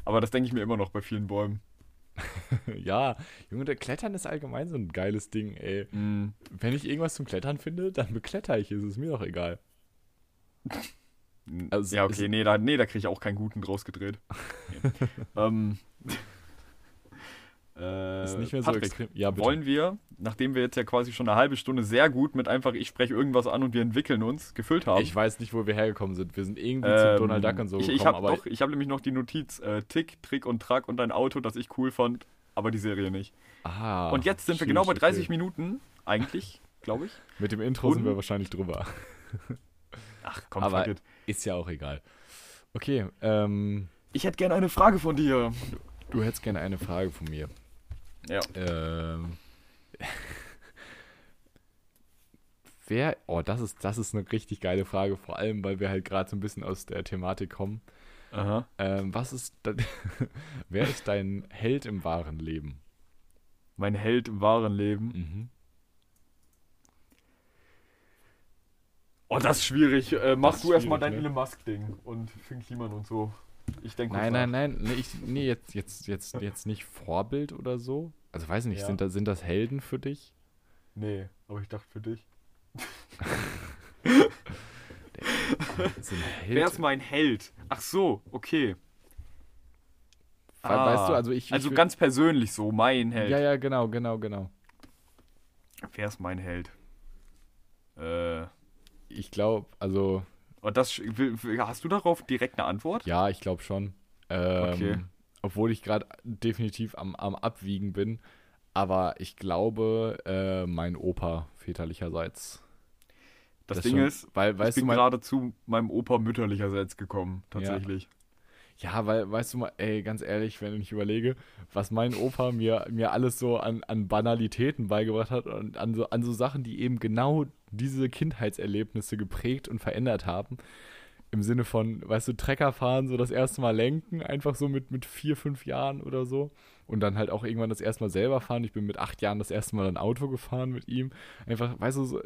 Aber das denke ich mir immer noch bei vielen Bäumen. ja, Junge, der Klettern ist allgemein so ein geiles Ding, ey. Mm. Wenn ich irgendwas zum Klettern finde, dann bekletter ich es. Ist mir doch egal. Also, ja, es- okay, nee, da, nee, da kriege ich auch keinen guten draus gedreht. Ähm, äh, Ist nicht mehr so Patrick, extrem. Ja, bitte. wollen wir, nachdem wir jetzt ja quasi schon eine halbe Stunde sehr gut mit einfach, ich spreche irgendwas an und wir entwickeln uns, gefüllt haben. Ich weiß nicht, wo wir hergekommen sind. Wir sind irgendwie ähm, zu Donald Duck und so ich, gekommen, ich habe aber doch, ich habe nämlich noch die Notiz, äh, Tick, Trick und Track und ein Auto, das ich cool fand, aber die Serie nicht. ah, und jetzt sind wir genau bei 30 okay. Minuten, eigentlich, glaube ich. Mit dem Intro sind Und- wir wahrscheinlich drüber. Ach komm, Aber-. Ist ja auch egal. Okay, ähm, Ich hätte gerne eine Frage von dir. du hättest gerne eine Frage von mir. Ja. Ähm, wer, oh, das ist, das ist eine richtig geile Frage, vor allem, weil wir halt gerade so ein bisschen aus der Thematik kommen. Aha. Ähm, was ist, wer ist dein Held im wahren Leben? Mein Held im wahren Leben. Mhm. Oh, das ist schwierig. Äh, mach ist du erstmal dein ne? Elon Musk-Ding und Finn Kliman und so. Ich denke Nein, nein, nein, nee, ich, nee jetzt, jetzt, jetzt, jetzt nicht Vorbild oder so. Also weiß nicht, Ja. sind, das, sind das Helden für dich? Nee, aber ich dachte für dich. Wer ist mein Held? Ach so, okay. We- Weißt du, Ah, also ich. Also ich, ganz persönlich so, mein Held. Ja, ja, genau, genau, genau. Wer ist mein Held? Äh, Ich glaube, also, und das, hast du darauf direkt eine Antwort? ja, ich glaube schon. Ähm, Okay. Obwohl ich gerade definitiv am, am Abwiegen bin. Aber ich glaube, äh, mein Opa väterlicherseits. Das, Das Ding schon- ist, Weil, ich bin mal, gerade zu meinem Opa mütterlicherseits gekommen, tatsächlich. Ja, weil, weißt du mal, ey, ganz ehrlich, wenn ich überlege, was mein Opa mir, mir alles so an, an Banalitäten beigebracht hat und an so, an so Sachen, die eben genau diese Kindheitserlebnisse geprägt und verändert haben. Im Sinne von, weißt du, Trecker fahren, so das erste Mal lenken, einfach so mit, mit vier, fünf Jahren oder so. Und dann halt auch irgendwann das erste Mal selber fahren. Ich bin mit acht Jahren das erste Mal ein Auto gefahren mit ihm. Einfach, weißt du, so,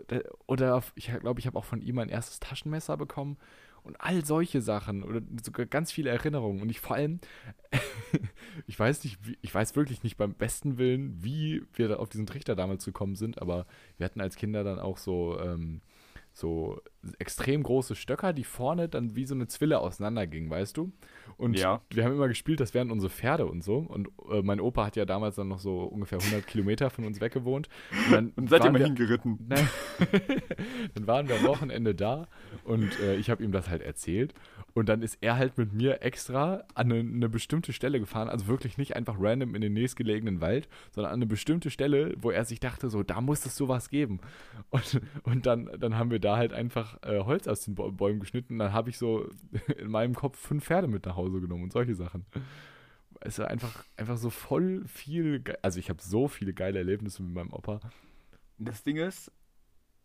oder ich glaube, ich habe auch von ihm mein erstes Taschenmesser bekommen. Und all solche Sachen oder sogar ganz viele Erinnerungen. Und ich vor allem, ich weiß nicht, ich weiß wirklich nicht beim besten Willen, wie wir auf diesen Trichter damals gekommen sind, aber wir hatten als Kinder dann auch so, ähm, so extrem große Stöcker, die vorne dann wie so eine Zwille auseinandergingen, weißt du? Und Ja. wir haben immer gespielt, das wären unsere Pferde und so. Und äh, mein Opa hat ja damals dann noch so ungefähr 100 Kilometer von uns weggewohnt. Und, dann Und seid ihr mal wir- hingeritten? Nein. dann waren wir am Wochenende da und äh, ich habe ihm das halt erzählt. Und dann ist er halt mit mir extra an eine, eine bestimmte Stelle gefahren. Also wirklich nicht einfach random in den nächstgelegenen Wald, sondern an eine bestimmte Stelle, wo er sich dachte, so, da muss es sowas geben. Und, und dann, dann haben wir da halt einfach äh, Holz aus den Bä- Bäumen geschnitten. Und dann habe ich so in meinem Kopf fünf Pferde mit nach Hause genommen und solche Sachen. Es war einfach, einfach so voll viel. ge- Also ich habe so viele geile Erlebnisse mit meinem Opa. Das Ding ist,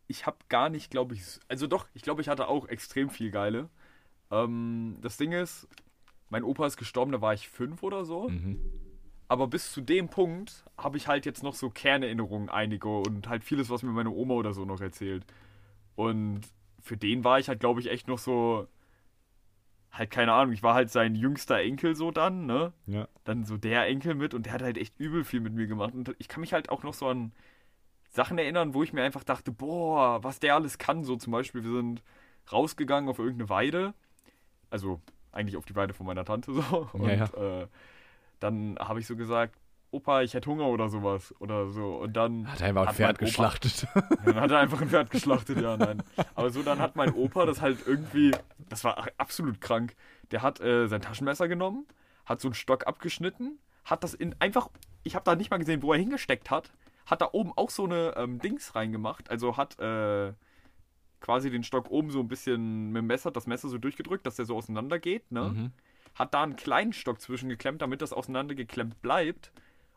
ich habe gar nicht, glaube ich, also doch, ich glaube, ich hatte auch extrem viel geile. Ähm, das Ding ist, mein Opa ist gestorben, da war ich fünf oder so. Mhm. Aber bis zu dem Punkt habe ich halt jetzt noch so Kernerinnerungen, einige und halt vieles, was mir meine Oma oder so noch erzählt. Und für den war ich halt, glaube ich, echt noch so, halt keine Ahnung, ich war halt sein jüngster Enkel so dann, ne? Ja. dann so der Enkel mit und der hat halt echt übel viel mit mir gemacht. Und ich kann mich halt auch noch so an Sachen erinnern, wo ich mir einfach dachte, boah, was der alles kann. So zum Beispiel, wir sind rausgegangen auf irgendeine Weide. Also eigentlich auf die Weide von meiner Tante so. Und Ja, Äh, dann habe ich so gesagt, Opa, ich hätte Hunger oder sowas. Oder so. Und dann. Hat er einfach ein Pferd Opa- geschlachtet. Dann hat er einfach ein Pferd geschlachtet, ja, nein. Aber so, dann hat mein Opa das halt irgendwie, das war absolut krank. Der hat äh, sein Taschenmesser genommen, hat so einen Stock abgeschnitten, hat das in einfach, ich habe da nicht mal gesehen, wo er hingesteckt hat, hat da oben auch so eine ähm, Dings reingemacht, also hat äh, quasi den Stock oben so ein bisschen mit dem Messer, das Messer so durchgedrückt, dass der so auseinander geht, ne? Mhm. Hat da einen kleinen Stock zwischengeklemmt, damit das auseinandergeklemmt bleibt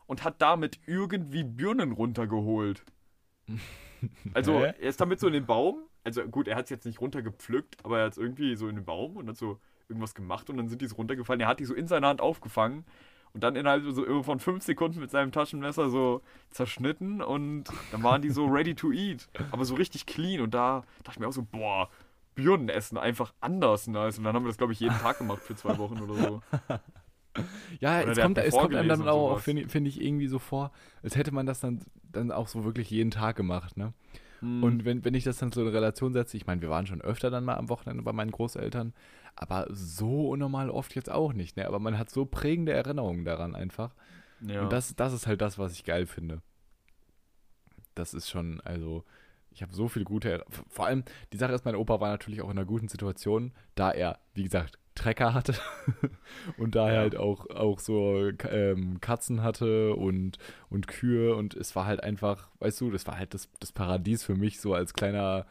und hat damit irgendwie Birnen runtergeholt. Also, er ist damit so in den Baum. Also, gut, er hat es jetzt nicht runtergepflückt, aber er hat es irgendwie so in den Baum und hat so irgendwas gemacht und dann sind die so runtergefallen. Er hat die so in seiner Hand aufgefangen und dann innerhalb so von fünf Sekunden mit seinem Taschenmesser so zerschnitten und dann waren die so ready to eat. Aber so richtig clean und da dachte ich mir auch so, boah, Birnen essen einfach anders nice. Und dann haben wir das, glaube ich, jeden Tag gemacht für zwei Wochen oder so. Ja, Oder es kommt, es kommt einem dann auch, finde find ich, irgendwie so vor, als hätte man das dann, dann auch so wirklich jeden Tag gemacht, ne? Hm. Und wenn, wenn ich das dann so in Relation setze, ich meine, wir waren schon öfter dann mal am Wochenende bei meinen Großeltern, aber so unnormal oft jetzt auch nicht, ne? Aber man hat so prägende Erinnerungen daran einfach. ja. Und das, das ist halt das, was ich geil finde. Das ist schon, also, ich habe so viele gute Erinnerungen. Vor allem, die Sache ist, mein Opa war natürlich auch in einer guten Situation, da er, wie gesagt, Trecker hatte und da er Ja. halt auch, auch so ähm, Katzen hatte und, und Kühe und es war halt einfach, weißt du, das war halt das, das Paradies für mich so als kleiner,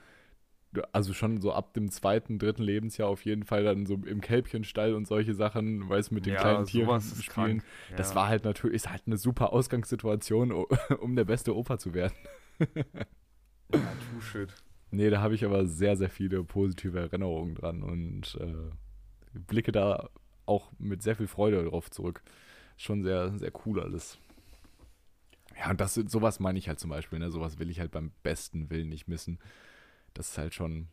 also schon so ab dem zweiten, dritten Lebensjahr auf jeden Fall dann so im Kälbchenstall und solche Sachen, weißt du, mit den ja, kleinen Tieren spielen. krank. Das Ja. war halt natürlich, ist halt eine super Ausgangssituation, um der beste Opa zu werden. Ja, true shit. Nee, da habe ich aber sehr, sehr viele positive Erinnerungen dran und äh, blicke da auch mit sehr viel Freude drauf zurück. Schon sehr, sehr cool alles. Ja, und das, sowas meine ich halt zum Beispiel, ne? Sowas will ich halt beim besten Willen nicht missen. Das ist halt schon,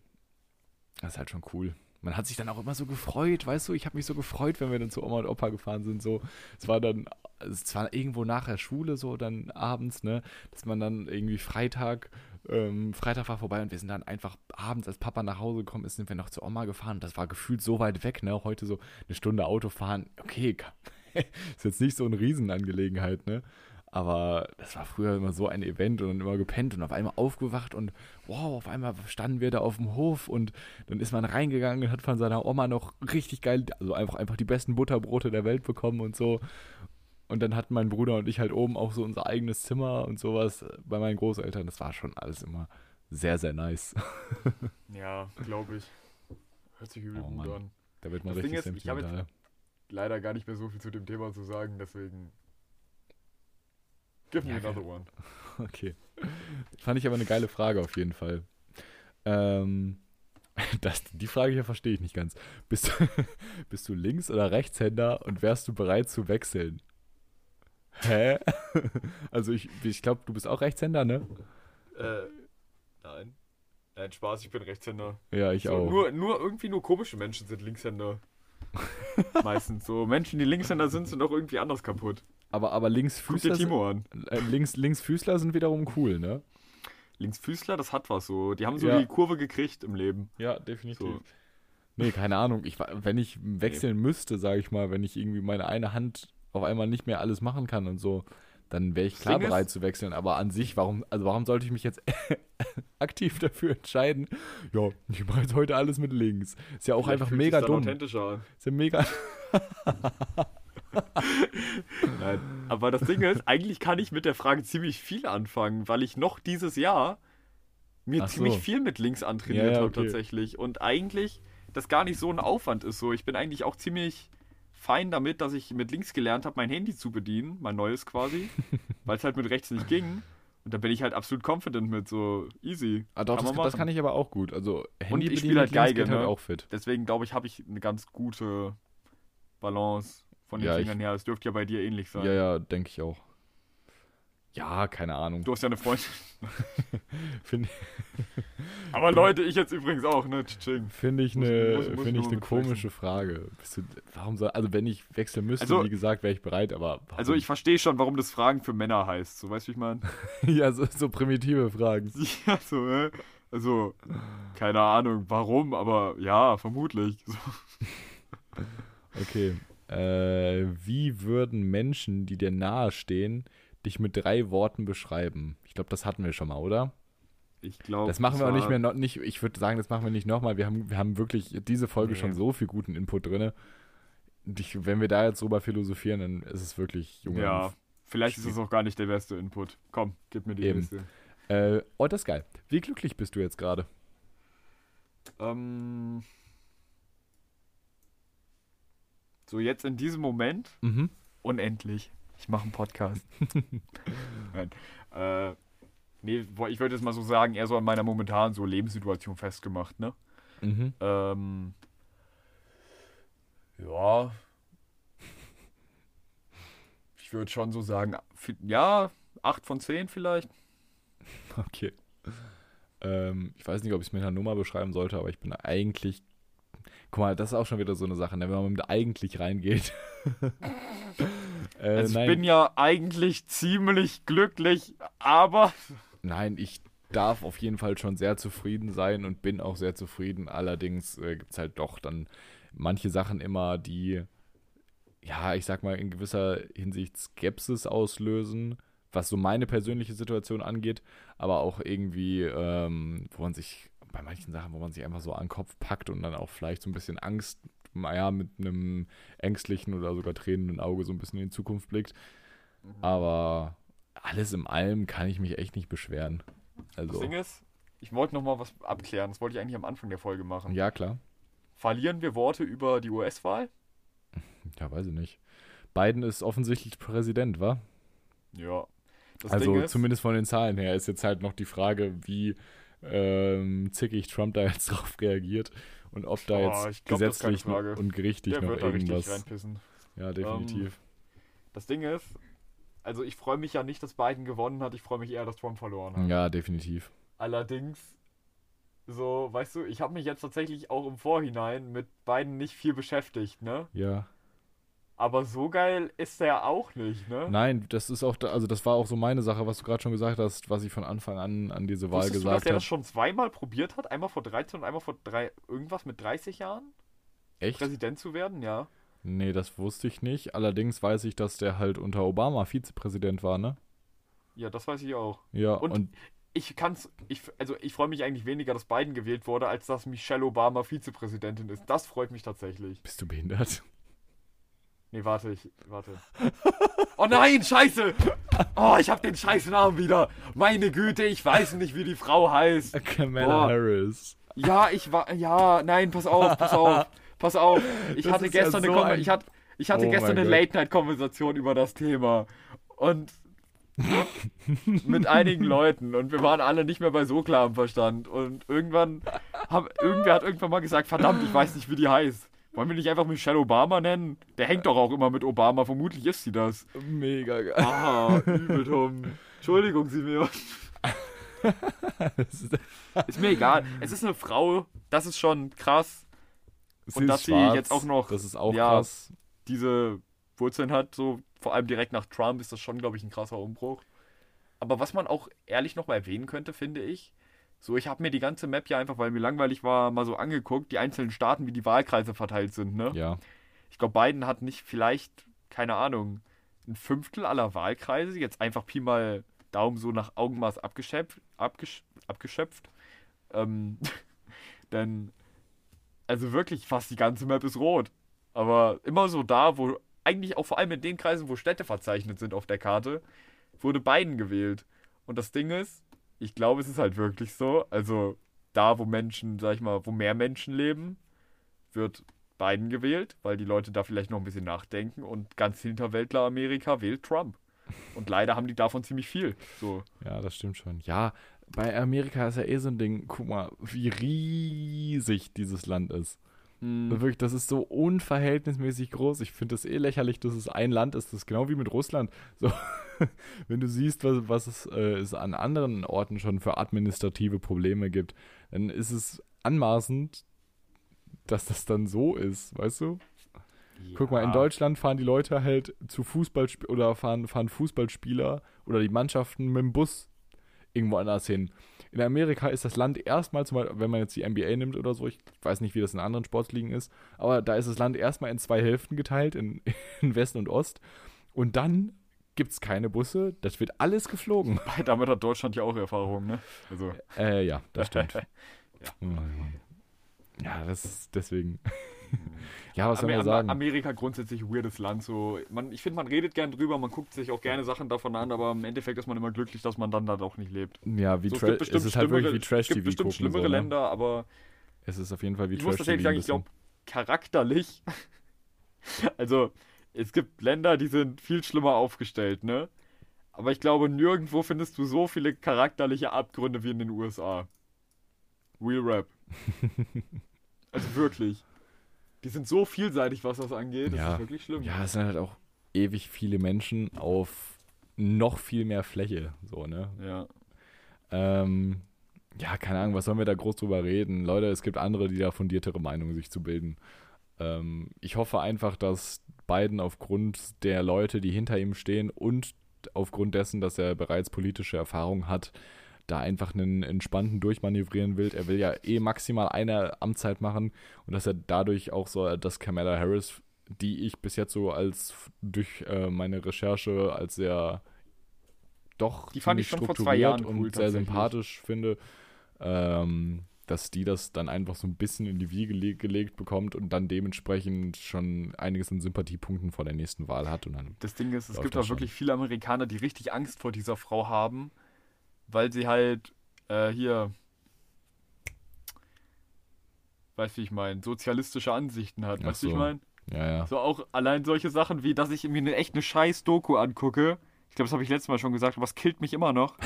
das ist halt schon cool. Man hat sich dann auch immer so gefreut, weißt du, ich habe mich so gefreut, wenn wir dann zu Oma und Opa gefahren sind, so. Es war dann, es war irgendwo nach der Schule, so dann abends, ne, dass man dann irgendwie Freitag, ähm, Freitag war vorbei und wir sind dann einfach abends, als Papa nach Hause gekommen ist, sind wir noch zu Oma gefahren. Das war gefühlt so weit weg, ne, heute so eine Stunde Auto fahren, okay, ist jetzt nicht so eine Riesenangelegenheit, ne. Aber das war früher immer so ein Event und dann immer gepennt und auf einmal aufgewacht und wow, auf einmal standen wir da auf dem Hof und dann ist man reingegangen und hat von seiner Oma noch richtig geil, also einfach, einfach die besten Butterbrote der Welt bekommen und so. Und dann hatten mein Bruder und ich halt oben auch so unser eigenes Zimmer und sowas bei meinen Großeltern. Das war schon alles immer sehr, sehr nice. Ja, glaube ich. Hört sich übel Oh, gut an. Da wird man Das Ding richtig ist, ich habe jetzt-. Leider gar nicht mehr so viel zu dem Thema zu sagen, deswegen. Give me Ja, another one. Okay. Fand ich aber eine geile Frage auf jeden Fall. Ähm, das, die Frage hier verstehe ich nicht ganz. Bist du, bist du Links- oder Rechtshänder und wärst du bereit zu wechseln? Hä? Also ich, ich glaube, du bist auch Rechtshänder, ne? Äh, nein. Nein, Spaß, ich bin Rechtshänder. Ja, ich so, auch. Nur, nur irgendwie nur komische Menschen sind Linkshänder. Meistens so. Menschen, die Linkshänder sind, sind auch irgendwie anders kaputt. aber, aber Guck dir Linksfüßler, sind, Timo an. äh, links, Linksfüßler sind wiederum cool, ne? Linksfüßler, das hat was so. Die haben so Ja. die Kurve gekriegt im Leben. Ja, definitiv. So. Nee, keine Ahnung. Ich, wenn ich wechseln müsste, sage ich mal, wenn ich irgendwie meine eine Hand auf einmal nicht mehr alles machen kann und so, dann wäre ich klar bereit zu wechseln. Aber an sich, warum, also warum sollte ich mich jetzt aktiv dafür entscheiden? Ja, ich mache jetzt heute alles mit links. Ist ja auch Vielleicht einfach mega dumm. authentischer. Ist ja mega. Nein. Aber das Ding ist, eigentlich kann ich mit der Frage ziemlich viel anfangen, weil ich noch dieses Jahr mir Ach so. ziemlich viel mit links antrainiert Ja, ja, habe okay. tatsächlich. Und eigentlich das gar nicht so ein Aufwand ist. So, ich bin eigentlich auch ziemlich fein damit, dass ich mit links gelernt habe, mein Handy zu bedienen, mein neues quasi, weil es halt mit rechts nicht ging. Und da bin ich halt absolut confident mit, so easy. Ah, doch, Kann das, das kann ich aber auch gut. Also Handy ich bedienen spiel halt Geige, halt ne? auch fit. Deswegen glaube ich, habe ich eine ganz gute Balance von den Ja, ich- Fingern her. Es dürfte ja bei dir ähnlich sein. Ja, ja, denke ich auch. Ja, keine Ahnung. Du hast ja eine Freundin. Finde Aber Leute, ich jetzt übrigens auch, ne? Tsching. Finde ich eine, find ich flexen. komische Frage. Du, warum soll, also wenn ich wechseln müsste, Also- wie gesagt, wäre ich bereit, aber warum? Also ich verstehe schon, warum das Fragen für Männer heißt. So, weißt du, wie ich meine? ja, so, so primitive Fragen. ja, so, äh, Also, keine Ahnung, warum, aber ja, vermutlich. So. Okay. Äh, wie würden Menschen, die dir nahestehen, dich mit drei Worten beschreiben? Ich glaube, das hatten wir schon mal, oder? Ich glaube. Das machen wir auch nicht mehr, noch, nicht, ich würde sagen, das machen wir nicht nochmal. Wir haben, wir haben wirklich diese Folge Nee. schon so viel guten Input drin. Ich, wenn wir da jetzt drüber philosophieren, dann ist es wirklich, Junge, Ja, vielleicht ist es auch gar nicht der beste Input. Komm, gib mir die Eben. Liste. Äh, oh, das ist geil. Wie glücklich bist du jetzt gerade? Ähm, so, jetzt in diesem Moment, Mhm. unendlich. Ich mache einen Podcast. Nein. Äh, nee, ich würde jetzt mal so sagen, eher so an meiner momentanen so Lebenssituation festgemacht, ne? Mhm. Ähm, ja. Ich würde schon so sagen, ja, 8 von 10 vielleicht. Okay. Ähm, ich weiß nicht, ob ich es mit einer Nummer beschreiben sollte, aber ich bin eigentlich Guck mal, das ist auch schon wieder so eine Sache, ne, wenn man mit eigentlich reingeht. äh, Also ich bin ja eigentlich ziemlich glücklich, aber nein, ich darf auf jeden Fall schon sehr zufrieden sein und bin auch sehr zufrieden. Allerdings äh, gibt es halt doch dann manche Sachen immer, die, ja, ich sag mal, in gewisser Hinsicht Skepsis auslösen, was so meine persönliche Situation angeht, aber auch irgendwie, ähm, wo man sich, bei manchen Sachen, wo man sich einfach so an den Kopf packt und dann auch vielleicht so ein bisschen Angst, naja, mit einem ängstlichen oder sogar tränenden Auge so ein bisschen in die Zukunft blickt. Aber alles in allem kann ich mich echt nicht beschweren. das Also, Ding ist, ich wollte noch mal was abklären. Das wollte ich eigentlich am Anfang der Folge machen. ja, klar. Verlieren wir Worte über die US-Wahl? Ja, weiß ich nicht. Biden ist offensichtlich Präsident, wa? Ja. Das also ist, zumindest von den Zahlen her ist jetzt halt noch die Frage, wie ähm, zickig Trump da jetzt drauf reagiert und ob da Oh, jetzt ich glaub, gesetzlich und gerichtlich der noch wird irgendwas. Ja, definitiv. Das Ding ist, also ich freue mich ja nicht, dass Biden gewonnen hat. Ich freue mich eher, dass Trump verloren hat. ja, definitiv. Allerdings, so, weißt du, ich habe mich jetzt tatsächlich auch im Vorhinein mit Biden nicht viel beschäftigt, ne? Ja. Aber so geil ist er auch nicht, ne? Nein, das ist auch, da, also das war auch so meine Sache, was du gerade schon gesagt hast, was ich von Anfang an an diese Wahl Wusstest du, dass gesagt er habe. das schon zweimal probiert hat? Einmal vor 13 und einmal vor drei, irgendwas mit 30 Jahren? Echt? Präsident zu werden, ja. Nee, das wusste ich nicht. Allerdings weiß ich, dass der halt unter Obama Vizepräsident war, ne? Ja, das weiß ich auch. Ja, Und- und Ich kann's, ich, also ich freue mich eigentlich weniger, dass Biden gewählt wurde, als dass Michelle Obama Vizepräsidentin ist. Das freut mich tatsächlich. bist du behindert? Nee, warte, ich, warte. Oh nein, scheiße! Oh, ich hab den scheiß Namen wieder. Meine Güte, ich weiß nicht, wie die Frau heißt. Kamala Boah. Harris. Ja, ich war, ja, nein, pass auf, pass auf, pass auf. Ich Das hatte ist ja gestern so eine, ein- ich hatte, ich hatte Oh gestern eine. Late-Night-Konversation über das Thema. Und mit einigen Leuten und wir waren alle nicht mehr bei so klarem Verstand und irgendwann hab, irgendwer hat irgendwann mal gesagt, verdammt, ich weiß nicht, wie die heißt. Wollen wir nicht einfach Michelle Obama nennen? Der hängt doch auch immer mit Obama, vermutlich ist sie das. Mega geil. Ah, übel dumm. Entschuldigung, Simeon. Ist- Ist mir egal. Es ist eine Frau, das ist schon krass. sie Und dass sie jetzt auch noch- Das ist auch ja, krass. diese Wurzeln hat, so vor allem direkt nach Trump, ist das schon, glaube ich, ein krasser Umbruch. Aber was man auch ehrlich nochmal erwähnen könnte, finde ich, so ich habe mir die ganze Map ja einfach, weil mir langweilig war, mal so angeguckt, die einzelnen Staaten, wie die Wahlkreise verteilt sind, ne? Ja. Ich glaube, Biden hat nicht vielleicht, keine Ahnung, ein Fünftel aller Wahlkreise, jetzt einfach Pi mal Daumen so nach Augenmaß abgeschöpft, abgesch abgeschöpft. Ähm, denn, also wirklich fast die ganze Map ist rot. Aber immer so da, wo, eigentlich auch vor allem in den Kreisen, wo Städte verzeichnet sind auf der Karte, wurde Biden gewählt. Und das Ding ist, ich glaube, es ist halt wirklich so, also da, wo Menschen, sag ich mal, wo mehr Menschen leben, wird Biden gewählt, weil die Leute da vielleicht noch ein bisschen nachdenken und ganz Hinterwäldler Amerika wählt Trump. Und leider haben die davon ziemlich viel. So. Ja, das stimmt schon. Ja, bei Amerika ist ja eh so ein Ding, guck mal, wie riesig dieses Land ist. Hm. Wirklich, das ist so unverhältnismäßig groß. Ich finde es eh lächerlich, dass es ein Land ist. Das ist genau wie mit Russland. So, wenn du siehst, was, was es, äh, es an anderen Orten schon für administrative Probleme gibt, dann ist es anmaßend, dass das dann so ist, weißt du? Guck mal, in Ja. Deutschland fahren die Leute halt zu Fußball oder fahren, fahren Fußballspieler oder die Mannschaften mit dem Bus irgendwo anders hin. In Amerika ist das Land erstmal, zum Beispiel, wenn man jetzt die NBA nimmt oder so, ich weiß nicht, wie das in anderen Sportligen ist, aber da ist das Land erstmal in zwei Hälften geteilt, in, in Westen und Ost. Und dann gibt es keine Busse, das wird alles geflogen. Damit hat Deutschland ja auch Erfahrung, ne? Also. Äh, ja, das stimmt. ja, das ist deswegen. ja, was soll man sagen? Amerika grundsätzlich weirdes Land. So. Man, ich finde, man redet gern drüber, man guckt sich auch gerne Sachen davon an, aber im Endeffekt ist man immer glücklich, dass man dann da doch nicht lebt. Ja, wie So, es es ist halt wirklich wie Trash-TV Es gibt bestimmt schlimmere so, ne? Länder, aber Es ist auf jeden Fall wie ich muss Trash-TV. tatsächlich sagen, ich glaube, charakterlich. also, es gibt Länder, die sind viel schlimmer aufgestellt, ne? Aber ich glaube, nirgendwo findest du so viele charakterliche Abgründe wie in den USA. Real Rap. also wirklich. Die sind so vielseitig, was das angeht. Das Ja. ist wirklich schlimm. Ja, es sind halt auch ewig viele Menschen auf noch viel mehr Fläche, so, ne? ja. Ähm, Ja, keine Ahnung, was sollen wir da groß drüber reden? Leute, es gibt andere, die da fundiertere Meinungen sich zu bilden. Ähm, ich hoffe einfach, dass Biden aufgrund der Leute, die hinter ihm stehen und aufgrund dessen, dass er bereits politische Erfahrung hat, da einfach einen entspannten durchmanövrieren will. Er will ja eh maximal eine Amtszeit machen und dass er dadurch auch so, dass Kamala Harris, die ich bis jetzt so als durch äh, meine Recherche als sehr doch Die fand ich schon vor zwei Jahren und cool, sehr sympathisch finde, ähm, dass die das dann einfach so ein bisschen in die Wiege gele gelegt bekommt und dann dementsprechend schon einiges an Sympathiepunkten vor der nächsten Wahl hat und dann Das Ding ist, es gibt auch schon. wirklich viele Amerikaner, die richtig Angst vor dieser Frau haben, weil sie halt äh, hier, weißt du, wie ich meine, sozialistische Ansichten hat. Ach Weißt du, wie ich so. meine? ja, ja. So auch allein solche Sachen wie, dass ich mir eine echt eine scheiß Doku angucke. Ich glaube, das habe ich letztes Mal schon gesagt, aber es killt mich immer noch.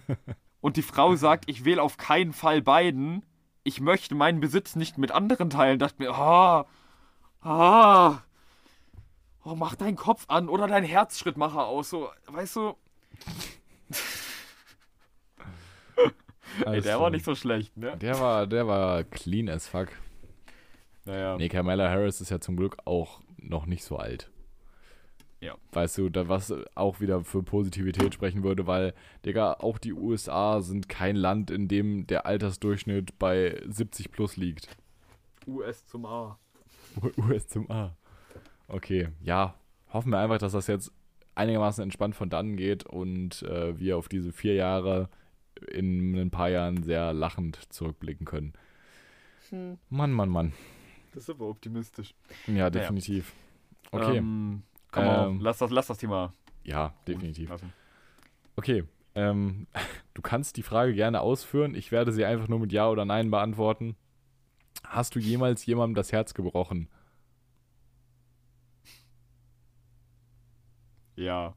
Und die Frau sagt, ich wähle auf keinen Fall Biden. Ich möchte meinen Besitz nicht mit anderen teilen. Dachte mir, ah, ah, oh, mach deinen Kopf an oder dein Herzschrittmacher aus. So, weißt du, ey, der war nicht so schlecht, ne? Der war, der war clean as fuck. Naja. Nee, Kamala Harris ist ja zum Glück auch noch nicht so alt. Ja. Weißt du, da was auch wieder für Positivität sprechen würde, weil, Digga, auch die USA sind kein Land, in dem der Altersdurchschnitt bei 70 plus liegt. US zum A. US zum A. Okay, ja. Hoffen wir einfach, dass das jetzt einigermaßen entspannt von dann geht und äh, wir auf diese vier Jahre in ein paar Jahren sehr lachend zurückblicken können. Mann, Mann, Mann. Das ist aber optimistisch. Ja, definitiv. Okay, Ähm, komm Ähm, lass das, lass das Thema. ja, definitiv. lassen. Okay, ähm, du kannst die Frage gerne ausführen. Ich werde sie einfach nur mit Ja oder Nein beantworten. Hast du jemals jemandem das Herz gebrochen? Ja,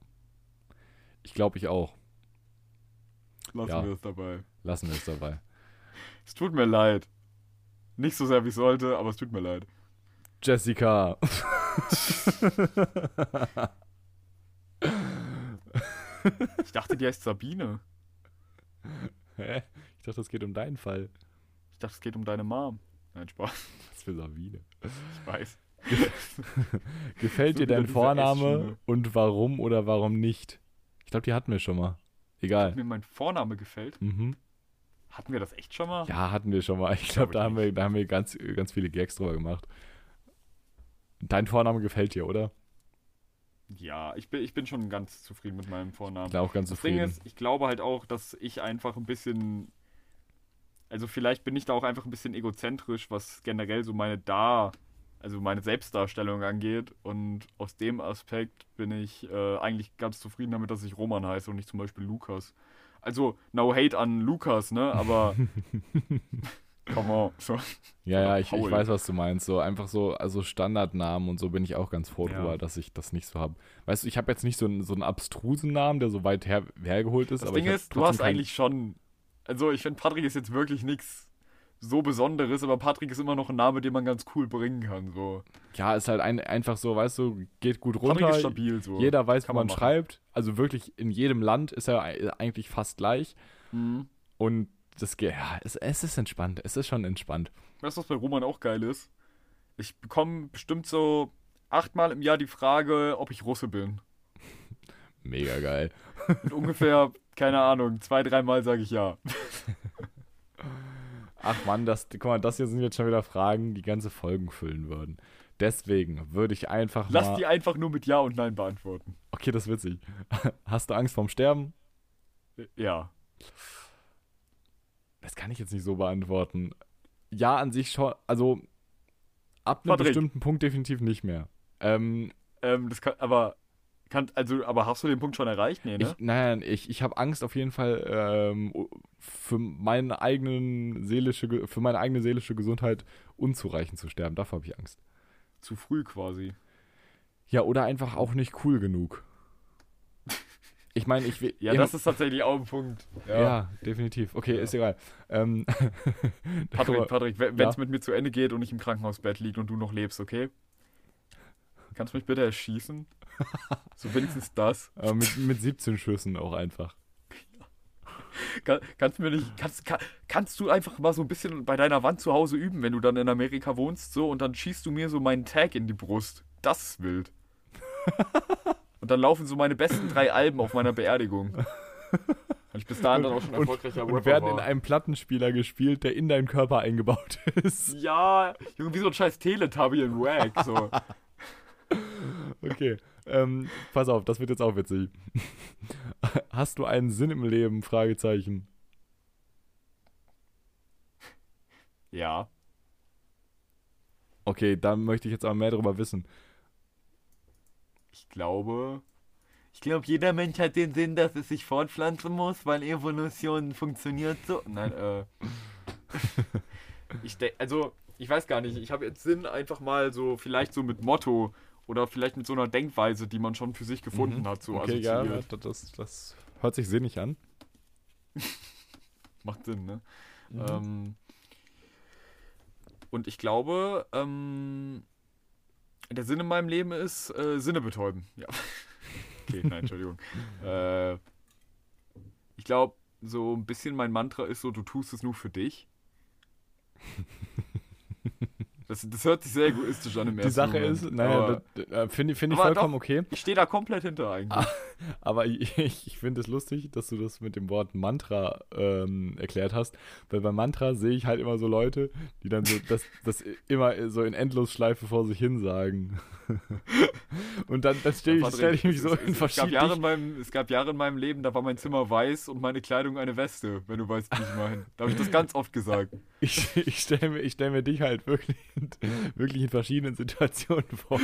Ich glaube, ich auch. Lassen Ja. wir es dabei. Lassen wir es dabei. Es tut mir leid. Nicht so sehr, wie es sollte, aber es tut mir leid. Jessica. Ich dachte, die heißt Sabine. Hä? Ich dachte, es geht um deinen Fall. Ich dachte, es geht um deine Mom. Nein, Spaß. Was für Sabine. Ich weiß. Gefällt So dir dein Vorname und warum oder warum nicht? Ich glaube, die hatten wir schon mal. Egal. Mir mein Vorname gefällt. Mhm. Hatten wir das echt schon mal? Ja, hatten wir schon mal. Ich glaube, Glaub da haben wir, da haben wir ganz, ganz viele Gags drüber gemacht. Dein Vorname gefällt dir, oder? Ja, ich bin, ich bin schon ganz zufrieden mit meinem Vornamen. Ich bin auch ganz Das Ding zufrieden. ist, ich glaube halt auch, dass ich einfach ein bisschen. Also, vielleicht bin ich da auch einfach ein bisschen egozentrisch, was generell so meine Da. Also meine Selbstdarstellung angeht. Und aus dem Aspekt bin ich äh, eigentlich ganz zufrieden damit, dass ich Roman heiße und nicht zum Beispiel Lukas. Also, no hate an Lukas, ne? Aber. Come on. So. ja, ja, ich, ich weiß, was du meinst. So einfach so, also Standardnamen und so bin ich auch ganz froh Ja. drüber, dass ich das nicht so habe. Weißt du, ich habe jetzt nicht so einen, so einen abstrusen Namen, der so weit her, hergeholt ist. Das aber Ding ist, du hast eigentlich schon. Also, ich finde, Patrick ist jetzt wirklich nichts so Besonderes, aber Patrick ist immer noch ein Name, den man ganz cool bringen kann. So. Ja, ist halt ein, einfach so, weißt du, geht gut runter. Patrick ist stabil. So. Jeder weiß, wie Kann man, man machen. schreibt. Also wirklich in jedem Land ist er ei- eigentlich fast gleich. Mhm. Und das geht, ja, es, es ist entspannt. Es ist schon entspannt. Weißt du, was bei Roman auch geil ist? Ich bekomme bestimmt so achtmal im Jahr die Frage, ob ich Russe bin. Mega geil. Und ungefähr, keine Ahnung, zwei, dreimal sage ich ja. Ach Mann, das, guck mal, das hier sind jetzt schon wieder Fragen, die ganze Folgen füllen würden. Deswegen würde ich einfach Lass mal. die einfach nur mit Ja und Nein beantworten. Okay, das ist witzig. Hast du Angst vorm Sterben? Ja. Das kann ich jetzt nicht so beantworten. Ja, an sich schon. Also ab einem Patrick. bestimmten Punkt definitiv nicht mehr. Ähm, Ähm, das kann, aber, kann, also, aber hast du den Punkt schon erreicht? Nee, ne? Ich, nein, ich, ich habe Angst auf jeden Fall ähm, für meine eigenen seelische, für meine eigene seelische Gesundheit unzureichend zu sterben. Davor habe ich Angst. Zu früh quasi. Ja, oder einfach auch nicht cool genug. Ich meine, ich will. Ja, das ist tatsächlich auch ein Punkt. Ja, definitiv. Okay, Ja. ist egal. Ähm, Patrick, Patrick, wenn es Ja. mit mir zu Ende geht und ich im Krankenhausbett liege und du noch lebst, okay? Kannst du mich bitte erschießen? so wenigstens das. äh, mit, mit 17 Schüssen auch einfach. Kann, kannst du mir nicht, kannst, kann, kannst du einfach mal so ein bisschen bei deiner Wand zu Hause üben, wenn du dann in Amerika wohnst, so, und dann schießt du mir so meinen Tag in die Brust. Das ist wild. und dann laufen so meine besten drei Alben auf meiner Beerdigung. Weil ich bis dahin dann auch schon erfolgreicher Und werden in einem Plattenspieler gespielt, der in deinen Körper eingebaut ist. Ja, Junge, wie so ein scheiß Teletubby in Wag, so. Okay. Ähm, pass auf, das wird jetzt auch witzig. Hast du einen Sinn im Leben? Fragezeichen. Ja. Okay, da möchte ich jetzt aber mehr darüber wissen. Ich glaube. Ich glaube, jeder Mensch hat den Sinn, dass es sich fortpflanzen muss, weil Evolution funktioniert so. Nein, äh. ich denke, also, ich weiß gar nicht. Ich habe jetzt Sinn einfach mal so, vielleicht so mit Motto oder vielleicht mit so einer Denkweise, die man schon für sich gefunden Mhm. hat, so okay, ja, assoziiert. das, das, das hört sich sinnig an. Macht Sinn, ne? Mhm. Ähm, und ich glaube, ähm, der Sinn in meinem Leben ist äh, Sinne betäuben. Ja. Okay, nein, Entschuldigung. äh, ich glaube, so ein bisschen mein Mantra ist so, du tust es nur für dich. Das, das hört sich sehr egoistisch an im Die ersten Sache Moment, ist, naja, das- äh, finde finde ich vollkommen doch. okay. ich stehe da komplett hinter eigentlich. Aber ich, ich finde es lustig, dass du das mit dem Wort Mantra ähm, erklärt hast. Weil bei Mantra sehe ich halt immer so Leute, die dann so das, das immer so in Endlosschleife vor sich hin sagen. Und dann, dann stelle ich, stell ich mich es- so es, in es, verschiedene. Meinem, es gab Jahre in meinem Leben, da war mein Zimmer weiß und meine Kleidung eine Weste, wenn du weißt, wie ich meine. Da habe ich das ganz oft gesagt. Ich, ich stelle mir, ich stell mir dich halt wirklich, wirklich in verschiedenen Situationen vor.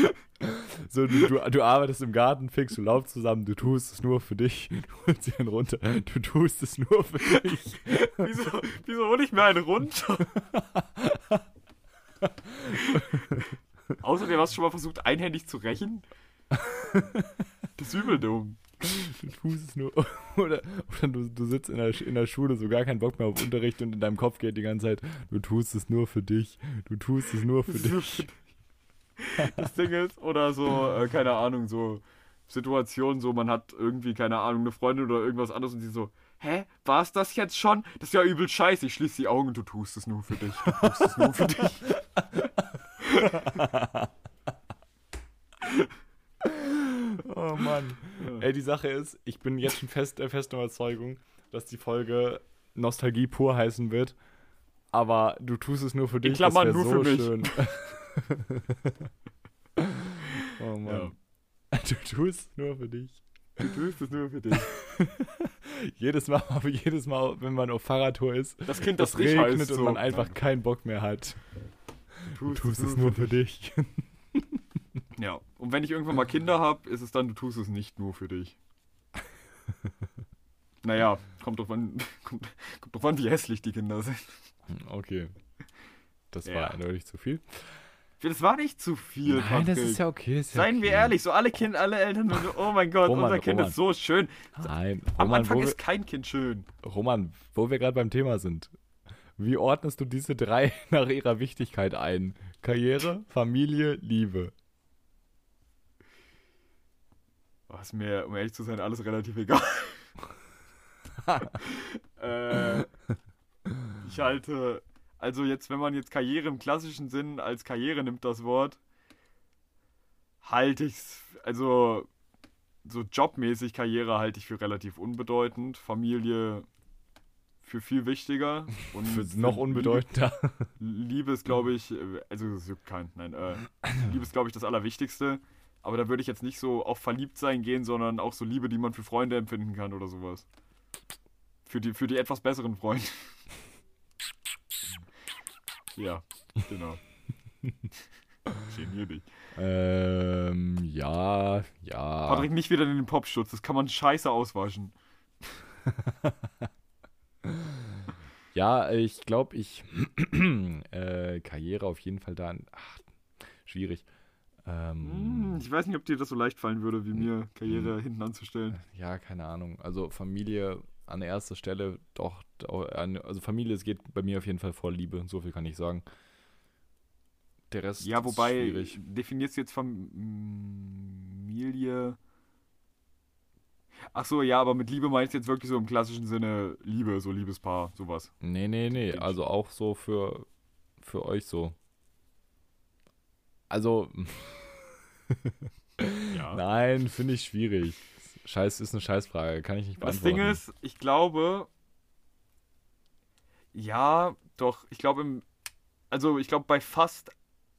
So, du, du, du arbeitest im Garten, fix, du laufst zusammen, du tust es nur für dich, du holst dir einen runter, du tust es nur für dich. Wieso, wieso hole ich mir einen runter? Außerdem hast du schon mal versucht, einhändig zu rächen? Das ist übel dumm. Du tust es nur. Oder, oder du, du sitzt in der, in der Schule, so gar keinen Bock mehr auf Unterricht und in deinem Kopf geht die ganze Zeit, du tust es nur für dich, du tust es nur für dich. Das Ding ist, oder so, äh, keine Ahnung, so Situationen, so man hat irgendwie, keine Ahnung, eine Freundin oder irgendwas anderes und sie so, hä, war's das jetzt schon? Das ist ja übel scheiße. Ich schließe die Augen, du tust es nur für dich. Du tust es nur für dich. Oh Mann. Ey, die Sache ist, ich bin jetzt schon fest der festen Überzeugung, dass die Folge Nostalgie pur heißen wird. Aber du tust es nur für dich. Klammern das wär nur für mich. Schön. oh Mann. Du tust es nur für dich. Du tust es nur für dich. Jedes Mal, jedes Mal, wenn man auf Fahrradtour ist, Das Kind, das regnet und so. man einfach keinen Bock mehr hat. du Du tust es nur für dich. Ja, und wenn ich irgendwann mal Kinder habe, ist es dann, du tust es nicht nur für dich. naja, kommt drauf an, kommt, kommt drauf an, wie hässlich die Kinder sind. Okay. Das Ja. war eindeutig zu viel. Das war nicht zu viel, Nein, das Patrick. ist ja okay. Ist ja Seien wir okay. ehrlich, so alle Kinder, alle Eltern, so, oh mein Gott, Roman, unser Kind Roman. ist so schön. Nein, Am Roman, Anfang wo, ist kein Kind schön. wir, Roman, wo wir gerade beim Thema sind. Wie ordnest du diese drei nach ihrer Wichtigkeit ein? Karriere, Familie, Liebe. Oh, ist mir, um ehrlich zu sein, alles relativ egal. äh, ich halte, also jetzt, wenn man jetzt Karriere im klassischen Sinn als Karriere nimmt, das Wort, halte ich's, also so jobmäßig Karriere halte ich für relativ unbedeutend, Familie für viel wichtiger und Für noch unbedeutender. Liebe ist, glaube ich, äh, also es juckt keinen, nein, äh, Liebe ist, glaube ich, das Allerwichtigste. Aber da würde ich jetzt nicht so auf verliebt sein gehen, sondern auch so Liebe, die man für Freunde empfinden kann oder sowas. Für die, für die etwas besseren Freunde. Ja, genau. Genier dich. ähm, ja, ja. Patrick, nicht wieder in den Popschutz, das kann man scheiße auswaschen. Ja, ich glaube, ich äh, Karriere auf jeden Fall da. Ach, schwierig. Hm, Ähm, ich weiß nicht, ob dir das so leicht fallen würde, wie mir Karriere hinten anzustellen. ja, keine Ahnung. Also Familie an erster Stelle doch. Also Familie, es geht bei mir auf jeden Fall vor Liebe. So viel kann ich sagen. Der Rest Ja, ist wobei, schwierig. definierst du jetzt Familie. Ach so, ja, aber mit Liebe meinst du jetzt wirklich so im klassischen Sinne Liebe, so Liebespaar, sowas. Nee, nee, nee. Also auch so für, für euch so. Also, Ja. nein, finde ich schwierig. Scheiß ist eine Scheißfrage, kann ich nicht Das beantworten. Ding ist, ich glaube, ja, doch, ich glaube im, also ich glaube bei fast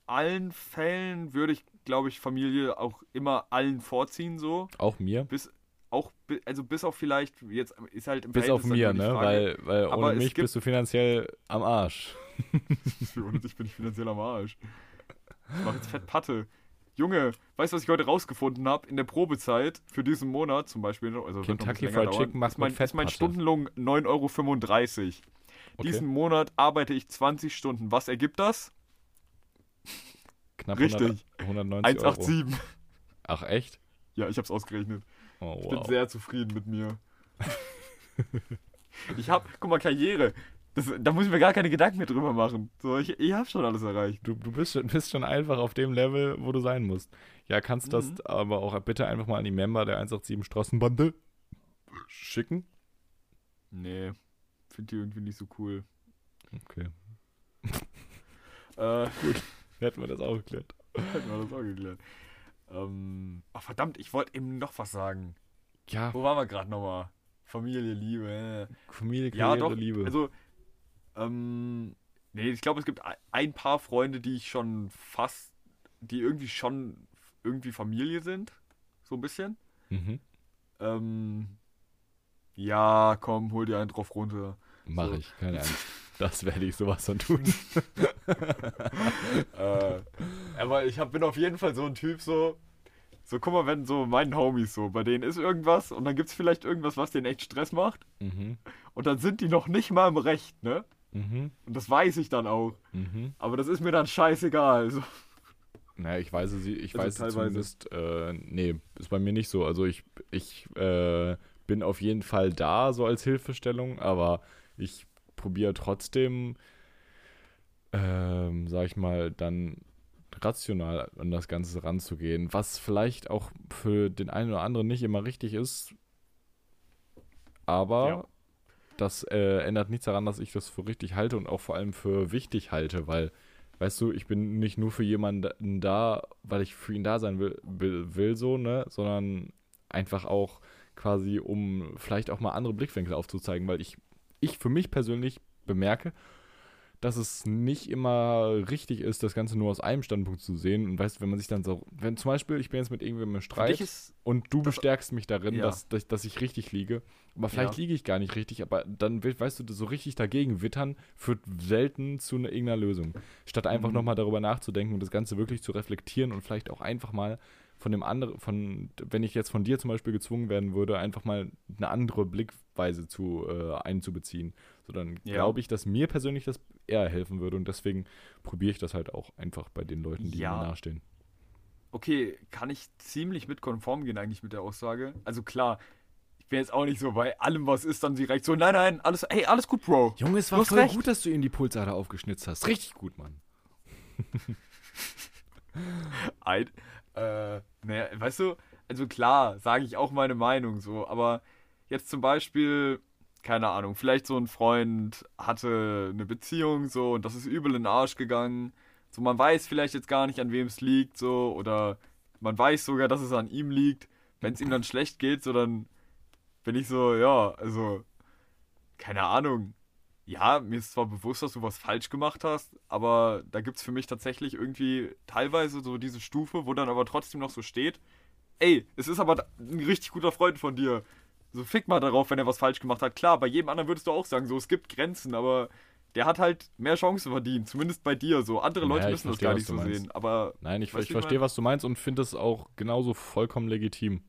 allen Fällen würde ich, glaube ich, Familie auch immer allen vorziehen so. Auch mir. Bis, auch, also bis auf vielleicht, jetzt ist halt im Bis auf Verhältnis mir, ne? Weil, weil Aber ohne es mich bist du finanziell am Arsch. Ohne dich bin ich finanziell am Arsch. Ich mach jetzt fett Patte. Junge, weißt du, was ich heute rausgefunden habe? In der Probezeit für diesen Monat zum Beispiel, also Kentucky Fried dauern, Chicken macht ist mein, ist mein. Stundenlohn 9,35 Euro. Okay. Diesen Monat arbeite ich 20 Stunden. Was ergibt das? Knapp Richtig. 100, 190 Euro. 187. Ach, echt? Ja, ich hab's ausgerechnet. Oh, Ich bin wow. sehr zufrieden mit mir. ich hab, guck mal, Karriere. Das, da muss ich mir gar keine Gedanken mehr drüber machen. So, ich, ich hab schon alles erreicht. Du, du bist, schon, bist schon einfach auf dem Level, wo du sein musst. Ja, kannst das Mhm. aber auch bitte einfach mal an die Member der 187 Straßenbande schicken? Nee, find die irgendwie nicht so cool. Okay, Äh, hätten wir das auch geklärt. hätten wir das auch geklärt. Ähm, ach verdammt, ich wollte eben noch was sagen. Ja, Wo waren wir gerade nochmal? Familie, Liebe. Familie, Ja, Karriere, doch. Liebe. Also, ähm, nee, ich glaube, es gibt ein- paar Freunde, die ich schon fast, die irgendwie schon irgendwie Familie sind. So ein bisschen. mhm. Ähm, ja, komm, hol dir einen drauf runter. Mach so. ich, keine Angst. Das werde ich sowas von tun. äh, aber ich hab, bin auf jeden Fall so ein Typ, so. So, guck mal, wenn so meinen Homies so, bei denen ist irgendwas und dann gibt's vielleicht irgendwas, was denen echt Stress macht mhm. und dann sind die noch nicht mal im Recht, ne? Mhm. Und das weiß ich dann auch. Mhm. Aber das ist mir dann scheißegal. So. Naja, ich weiß es, ich Also weiß es teilweise. zumindest, äh, nee, ist bei mir nicht so. Also ich, ich äh, bin auf jeden Fall da, so als Hilfestellung, aber ich probiere trotzdem, ähm, sag ich mal, dann rational an das Ganze ranzugehen, was vielleicht auch für den einen oder anderen nicht immer richtig ist, aber Ja. Das äh, ändert nichts daran, dass ich das für richtig halte und auch vor allem für wichtig halte, weil Weißt du, ich bin nicht nur für jemanden da, weil ich für ihn da sein will, will, will so, ne, sondern einfach auch quasi, um vielleicht auch mal andere Blickwinkel aufzuzeigen, weil ich, ich für mich persönlich bemerke, dass es nicht immer richtig ist, das Ganze nur aus einem Standpunkt zu sehen. Und weißt du, wenn man sich dann so, wenn zum Beispiel, ich bin jetzt mit irgendwem im Streit und du bestärkst mich darin, Ja. dass, dass, dass ich richtig liege. Aber vielleicht Ja. liege ich gar nicht richtig, aber dann, weißt du, so richtig dagegen wittern führt selten zu einer, irgendeiner Lösung. Statt einfach Mhm. nochmal darüber nachzudenken und das Ganze wirklich zu reflektieren und vielleicht auch einfach mal von dem anderen, von, wenn ich jetzt von dir zum Beispiel gezwungen werden würde, einfach mal eine andere Blickweise zu äh, einzubeziehen. So dann Ja. glaube ich, dass mir persönlich das eher helfen würde und deswegen probiere ich das halt auch einfach bei den Leuten, die Ja. mir nahestehen. okay, kann ich ziemlich mit konform gehen eigentlich mit der Aussage. Also klar, ich bin jetzt auch nicht so bei allem, was ist, dann direkt so, nein, nein, alles, hey, alles gut, Bro. Junge, es Du hast recht. dass du ihm die Pulsader aufgeschnitzt hast. Richtig gut, Mann. Ein, äh, naja, weißt du, also klar, sage ich auch meine Meinung so, aber jetzt zum Beispiel, keine Ahnung, vielleicht so ein Freund hatte eine Beziehung so und das ist übel in den Arsch gegangen. So, man weiß vielleicht jetzt gar nicht, an wem es liegt, so, oder man weiß sogar, dass es an ihm liegt. Wenn es ihm dann schlecht geht, so dann bin ich so, ja, also, keine Ahnung. Ja, mir ist zwar bewusst, dass du was falsch gemacht hast, aber da gibt es für mich tatsächlich irgendwie teilweise so diese Stufe, wo dann aber trotzdem noch so steht, ey, es ist aber ein richtig guter Freund von dir. So fick mal darauf, wenn er was falsch gemacht hat. Klar, bei jedem anderen würdest du auch sagen, so, es gibt Grenzen, aber der hat halt mehr Chancen verdient, zumindest bei dir. So, andere Ja, Leute müssen das verstehe, gar was nicht so meinst. sehen, aber Nein, ich, ich verstehe, was du meinst und finde es auch genauso vollkommen legitim.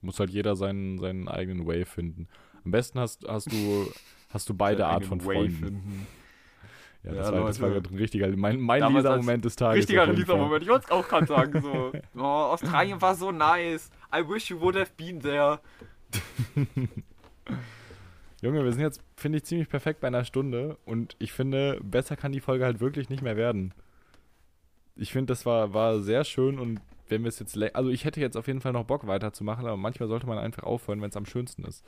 Muss halt jeder seinen, seinen eigenen Way finden. Am besten hast, hast du hast du beide Art von Way Freunden. finden. Ja, Ja, das, war, das war ein richtiger, mein, mein Damals Lisa-Moment des Tages. Richtiger. Releaser-Moment. Ich wollte es auch gerade sagen. So. Oh, Australien war so nice. I wish you would have been there. Junge, wir sind jetzt, finde ich, ziemlich perfekt bei einer Stunde und ich finde, besser kann die Folge halt wirklich nicht mehr werden. Ich finde, das war, war sehr schön und wenn wir es jetzt, also ich hätte jetzt auf jeden Fall noch Bock weiterzumachen, aber manchmal sollte man einfach aufhören, wenn es am schönsten ist.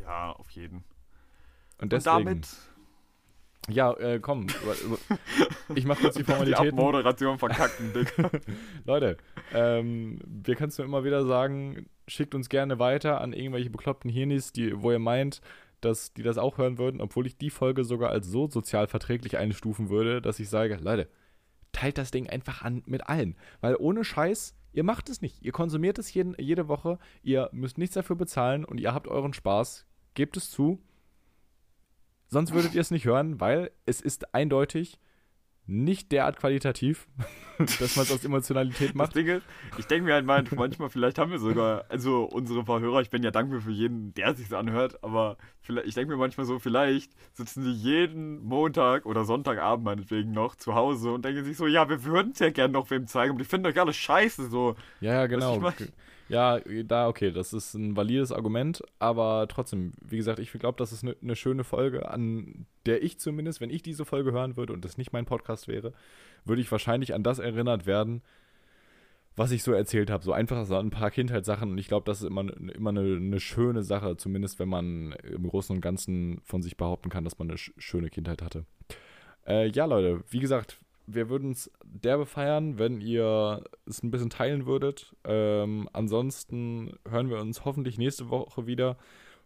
Ja, auf jeden. Und Und deswegen, damit ja, äh, komm, ich mach kurz die die Formalitäten. Abmoderation verkacken, Digga. Leute, ähm, wir können es nur immer wieder sagen, schickt uns gerne weiter an irgendwelche bekloppten Hirnis, die, wo ihr meint, dass die das auch hören würden, obwohl ich die Folge sogar als so sozial verträglich einstufen würde, dass ich sage, Leute, teilt das Ding einfach an mit allen. Weil ohne Scheiß, ihr macht es nicht. Ihr konsumiert es jeden, jede Woche, ihr müsst nichts dafür bezahlen und ihr habt euren Spaß. Gebt es zu. Sonst würdet ihr es nicht hören, weil es ist eindeutig nicht derart qualitativ, dass man es aus Emotionalität Das macht. Ding ist, ich denke mir halt mal, manchmal, vielleicht haben wir sogar, also unsere paar Hörer, ich bin ja dankbar für jeden, der sich anhört, aber ich denke mir manchmal so, vielleicht sitzen die jeden Montag oder Sonntagabend meinetwegen noch zu Hause und denken sich so, ja, wir würden es ja gerne noch wem zeigen, aber die finden euch alle scheiße, so. Ja, ja, genau. Ja, da, okay, das ist ein valides Argument, aber trotzdem, wie gesagt, ich glaube, das ist eine ne schöne Folge, an der ich zumindest, wenn ich diese Folge hören würde und das nicht mein Podcast wäre, würde ich wahrscheinlich an das erinnert werden, was ich so erzählt habe. So einfach so ein paar Kindheitssachen und ich glaube, das ist immer, immer eine, eine schöne Sache, zumindest wenn man im Großen und Ganzen von sich behaupten kann, dass man eine sch schöne Kindheit hatte. Äh, ja, Leute, wie gesagt, wir würden es derbe feiern, wenn ihr es ein bisschen teilen würdet. Ähm, ansonsten hören wir uns hoffentlich nächste Woche wieder.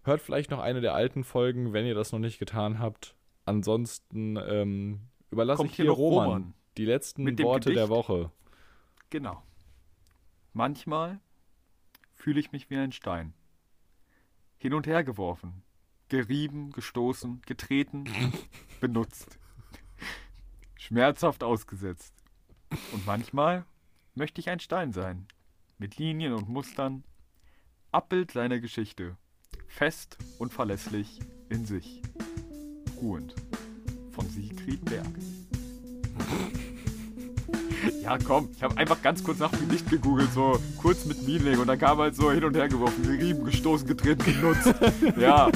Hört vielleicht noch eine der alten Folgen, wenn ihr das noch nicht getan habt. Ansonsten ähm, überlasse Kommt ich hier Roman, Roman die letzten Worte der Gedicht. Woche. Genau. Manchmal fühle ich mich wie ein Stein. Hin und her geworfen, gerieben, gestoßen, getreten, benutzt. Schmerzhaft ausgesetzt. Und manchmal möchte ich ein Stein sein. Mit Linien und Mustern. Abbild seiner Geschichte. Fest und verlässlich in sich. Ruhend. Von Siegfried Berg. Ja, komm, ich habe einfach ganz kurz nach dem Gedicht gegoogelt, so kurz mit Meaning und dann kam halt so hin und her geworfen, gerieben, gestoßen, getreten, genutzt. ja,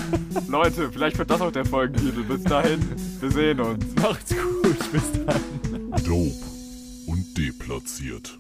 Leute, vielleicht wird das auch der Folgentitel. Bis dahin, wir sehen uns. Macht's gut, bis dann. Dope und deplatziert.